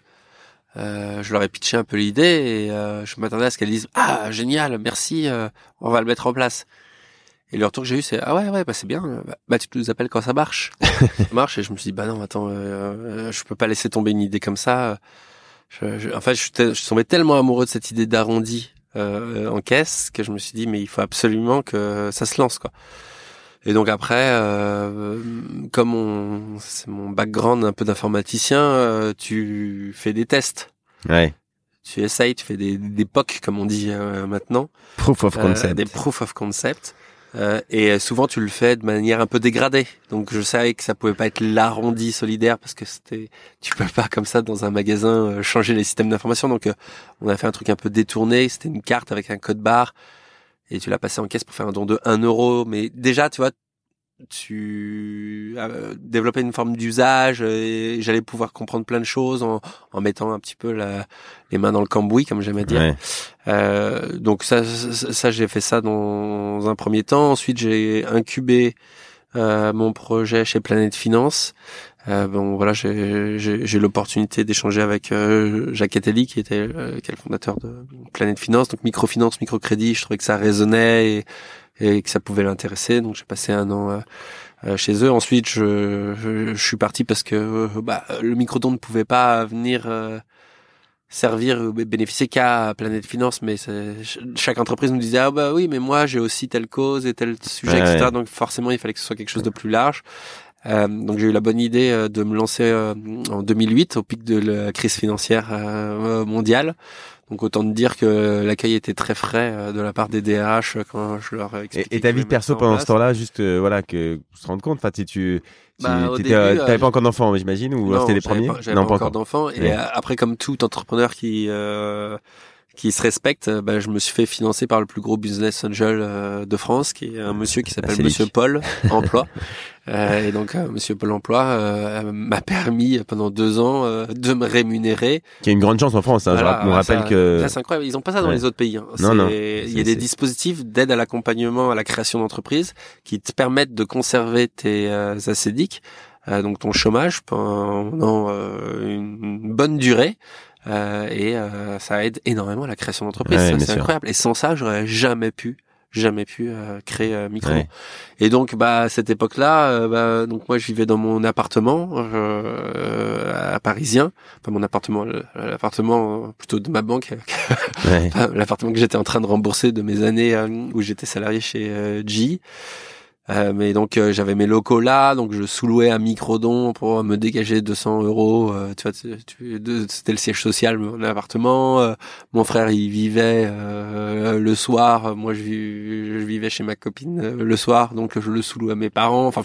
Speaker 3: euh, je leur ai pitché un peu l'idée et euh, je m'attendais à ce qu'elles disent, ah génial, merci, euh, on va le mettre en place. Et le retour que j'ai eu, c'est ah ouais ouais bah c'est bien, bah, bah tu nous appelles quand ça marche. ça marche et je me suis dit bah non attends, je peux pas laisser tomber une idée comme ça. Je, je, en fait, je, suis je suis tombé tellement amoureux de cette idée d'arrondi en caisse que je me suis dit mais il faut absolument que ça se lance quoi. Et donc après, euh, comme c'est mon background un peu d'informaticien, euh, tu fais des tests.
Speaker 2: Ouais.
Speaker 3: Tu essayes, tu fais des, des POC comme on dit euh, maintenant.
Speaker 2: Proof of concept.
Speaker 3: des proof of concept. et souvent tu le fais de manière un peu dégradée. Donc je savais que ça pouvait pas être l'arrondi solidaire parce que c'était, tu peux pas comme ça dans un magasin changer les systèmes d'information. Donc on a fait un truc un peu détourné. C'était une carte avec un code barre et tu l'as passé en caisse pour faire un don de 1 euro. Mais déjà, tu vois, tu euh, développais une forme d'usage et j'allais pouvoir comprendre plein de choses en, en mettant un petit peu la, les mains dans le cambouis, comme j'aime dire. Euh, donc ça, ça, j'ai fait ça dans un premier temps. Ensuite, j'ai incubé euh, mon projet chez Planète Finance. Euh, bon voilà, j'ai l'opportunité d'échanger avec euh, Jacques Attali, qui était euh, qui est le fondateur de Planète Finance, donc microfinance, microcrédit. Je trouvais que ça résonnait et, et que ça pouvait l'intéresser. Donc j'ai passé un an euh, chez eux. Ensuite, je, je, suis parti parce que bah, le microdon ne pouvait pas venir servir ou bénéficier qu'à Planète Finance, mais chaque entreprise nous disait ah bah oui, mais moi j'ai aussi telle cause et tel sujet, etc. Donc forcément, il fallait que ce soit quelque chose de plus large. Euh, donc j'ai eu la bonne idée euh, de me lancer euh, en 2008 au pic de la crise financière mondiale. Donc autant te dire que l'accueil était très frais de la part des DRH quand je leur expliquais.
Speaker 2: Et, ta vie perso pendant ce temps-là, juste voilà que se rendre compte. Enfin, si tu tu bah, t'avais pas encore d'enfants, j'imagine, ou c'était les premiers
Speaker 3: Non, pas, encore d'enfants. Et après, comme tout entrepreneur qui qui se respecte, bah, je me suis fait financer par le plus gros business angel de France, qui est un monsieur qui s'appelle Monsieur Paul Emploi, Euh, et donc, euh, Monsieur Pôle Emploi euh, m'a permis pendant deux ans de me rémunérer.
Speaker 2: Qui est une grande chance en France. Hein, je me rappelle que
Speaker 3: c'est incroyable. Ils ont pas ça dans les autres pays. Hein. Non, non. Il y a des dispositifs d'aide à l'accompagnement à la création d'entreprises qui te permettent de conserver tes euh, acédiques, donc ton chômage pendant une bonne durée. Euh, et ça aide énormément à la création d'entreprises. c'est incroyable. Et sans ça, j'aurais jamais pu jamais pu euh, créer euh, micro. Et donc bah à cette époque-là, euh, bah, donc moi je vivais dans mon appartement euh, à parisien, enfin mon appartement, l'appartement plutôt de ma banque, l'appartement que j'étais en train de rembourser de mes années où j'étais salarié chez G. Euh, mais donc euh, j'avais mes locaux là, donc je sous-louais un microdon pour me dégager 200 euros. Euh, tu vois, c'était le siège social mon appartement. mon frère il vivait le soir, moi je, je, vivais chez ma copine le soir, donc je le sous-louais à mes parents. Enfin,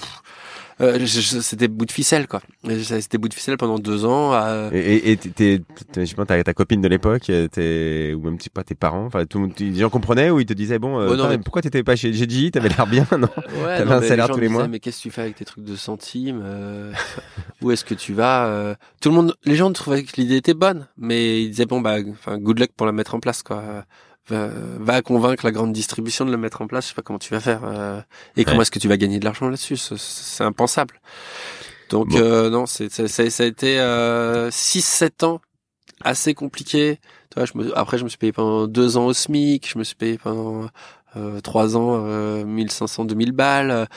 Speaker 3: euh, C'était bout de ficelle, quoi. C'était bout de ficelle pendant deux ans.
Speaker 2: Et, et t'es, je sais pas, ta, copine de l'époque, t'es, ou même pas tes parents, enfin, tout, les gens comprenaient ou ils te disaient bon, euh, non, pourquoi t'étais pas chez GG T'avais l'air bien, non?
Speaker 3: Ouais, T'avais un salaire tous les mois. mais qu'est-ce que tu fais avec tes trucs de centimes euh, Où est-ce que tu vas Tout le monde, les gens trouvaient que l'idée était bonne, mais ils disaient bon bah, enfin, good luck pour la mettre en place, quoi va, convaincre la grande distribution de le mettre en place. Je sais pas comment tu vas faire euh, et comment est-ce que tu vas gagner de l'argent là-dessus. C'est impensable. Donc euh, non, c'est ça, ça, a été euh, 6-7 ans assez compliqué. Tu vois, je me, après je me suis payé pendant deux ans au SMIC, je me suis payé pendant euh, trois ans euh, 1500-2000 balles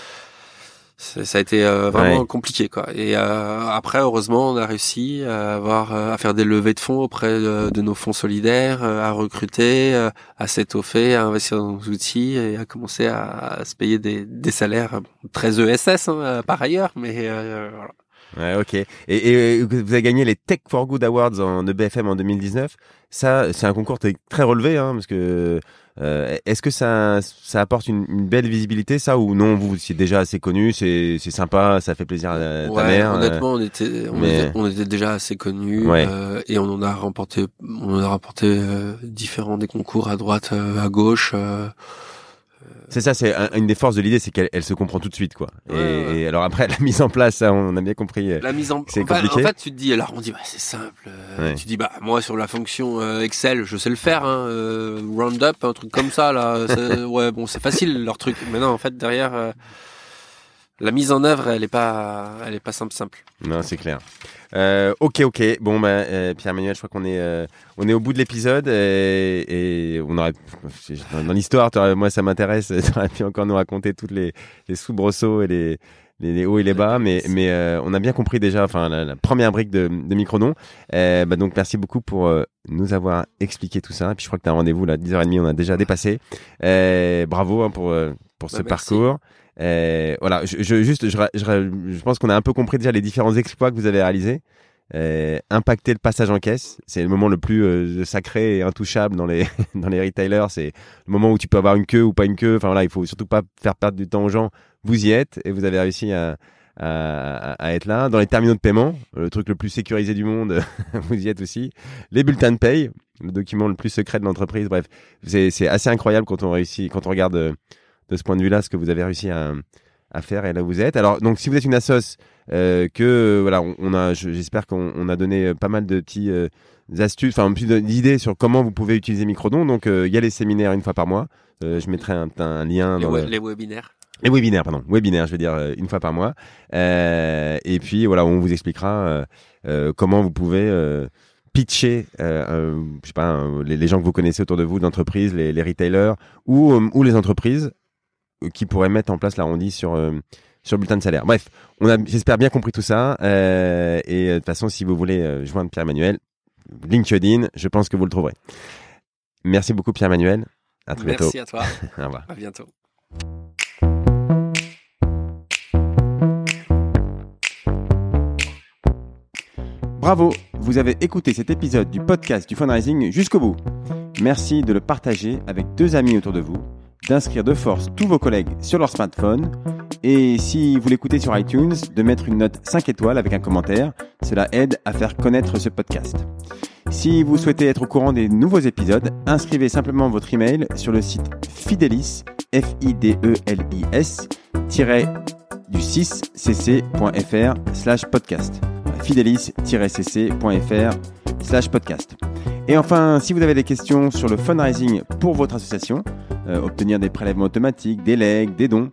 Speaker 3: ça a été euh, vraiment compliqué quoi. Et euh, après, heureusement, on a réussi à avoir à faire des levées de fonds auprès de, nos fonds solidaires, à recruter, à s'étoffer, à investir dans nos outils et à commencer à, se payer des, des salaires très ESS hein, par ailleurs. Mais voilà.
Speaker 2: Ouais, ok. Et, et, vous avez gagné les Tech for Good Awards en BFM en 2019. Ça, c'est un concours très relevé, hein, parce que euh, est-ce que ça, ça apporte une, une, belle visibilité, ça, ou non Vous c'est déjà assez connu, c'est sympa, ça fait plaisir à ta
Speaker 3: ouais,
Speaker 2: mère.
Speaker 3: Euh, honnêtement, on était, on, était, on était déjà assez connus euh, et on en a remporté, on en a remporté euh, différents des concours à droite, à gauche.
Speaker 2: C'est ça, c'est une des forces de l'idée, c'est qu'elle se comprend tout de suite, quoi. et, alors après, la mise en place, ça, on a bien compris.
Speaker 3: Euh, la mise en, c'est compliqué. En fait, tu te dis, alors on dit, bah, c'est simple. Euh, tu dis, bah moi sur la fonction euh, Excel, je sais le faire, hein, Roundup, un truc comme ça, là. ouais, bon, c'est facile leur truc. Mais non, en fait, derrière la mise en œuvre, elle est pas, elle est pas simple, simple.
Speaker 2: Non, c'est clair. Euh, ok, ok. Bon, bah, euh, Pierre Manuel, je crois qu'on est, euh, on est au bout de l'épisode et, et, on aurait, dans l'histoire, moi, ça m'intéresse. Tu aurais pu encore nous raconter toutes les, les soubresauts et les, les, hauts et les bas, mais, mais on a bien compris déjà, enfin, la, première brique de, de Microdon. bah, donc, merci beaucoup pour nous avoir expliqué tout ça. Et puis, je crois que tu as un rendez-vous là, 10h30, on a déjà dépassé. bravo hein, pour, pour bah, ce parcours. Euh, voilà, je, je juste, je, je, je pense qu'on a un peu compris déjà les différents exploits que vous avez réalisés. Euh, impacter le passage en caisse, c'est le moment le plus euh, sacré et intouchable dans les dans les retailers. C'est le moment où tu peux avoir une queue ou pas une queue. Enfin voilà, il faut surtout pas faire perdre du temps aux gens. Vous y êtes et vous avez réussi à, à, à, être là. Dans les terminaux de paiement, le truc le plus sécurisé du monde, vous y êtes aussi. Les bulletins de paye, le document le plus secret de l'entreprise. Bref, c'est assez incroyable quand on réussit, quand on regarde euh, de ce point de vue-là ce que vous avez réussi à, à faire et là où vous êtes. Alors donc si vous êtes une assoce euh, que euh, voilà on, a j'espère qu'on a donné euh, pas mal de petits euh, astuces enfin d'idées sur comment vous pouvez utiliser Microdon. Donc il y a les séminaires une fois par mois. je mettrai un, un lien
Speaker 3: les,
Speaker 2: dans
Speaker 3: les webinaires.
Speaker 2: Les webinaires, pardon, webinaires, je veux dire une fois par mois. et puis voilà, on vous expliquera comment vous pouvez pitcher, euh, je sais pas, les, les, gens que vous connaissez autour de vous, d'entreprises, les, les retailers ou, ou les entreprises qui pourrait mettre en place l'arrondi sur euh, sur le bulletin de salaire. Bref, on a, j'espère bien compris tout ça. Euh, et euh, de toute façon, si vous voulez joindre Pierre-Emmanuel, LinkedIn, je pense que vous le trouverez. Merci beaucoup Pierre-Emmanuel. À très bientôt.
Speaker 3: Merci à toi.
Speaker 2: Au revoir.
Speaker 3: À bientôt.
Speaker 1: Bravo, vous avez écouté cet épisode du podcast du fundraising jusqu'au bout. Merci de le partager avec deux amis autour de vous d'inscrire de force tous vos collègues sur leur smartphone et si vous l'écoutez sur iTunes, de mettre une note 5 étoiles avec un commentaire. Cela aide à faire connaître ce podcast. Si vous souhaitez être au courant des nouveaux épisodes, inscrivez simplement votre email sur le site Fidelis, f i d e l i s du 6cc.fr slash podcast. fidelis-cc.fr slash podcast. Et enfin, si vous avez des questions sur le fundraising pour votre association, euh, obtenir des prélèvements automatiques, des legs, des dons,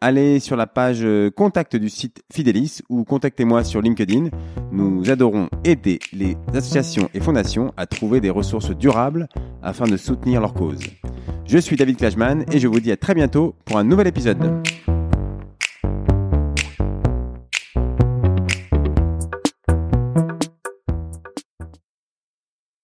Speaker 1: allez sur la page euh, contact du site Fidelis ou contactez-moi sur LinkedIn. Nous adorons aider les associations et fondations à trouver des ressources durables afin de soutenir leur cause. Je suis David Klajman et je vous dis à très bientôt pour un nouvel épisode.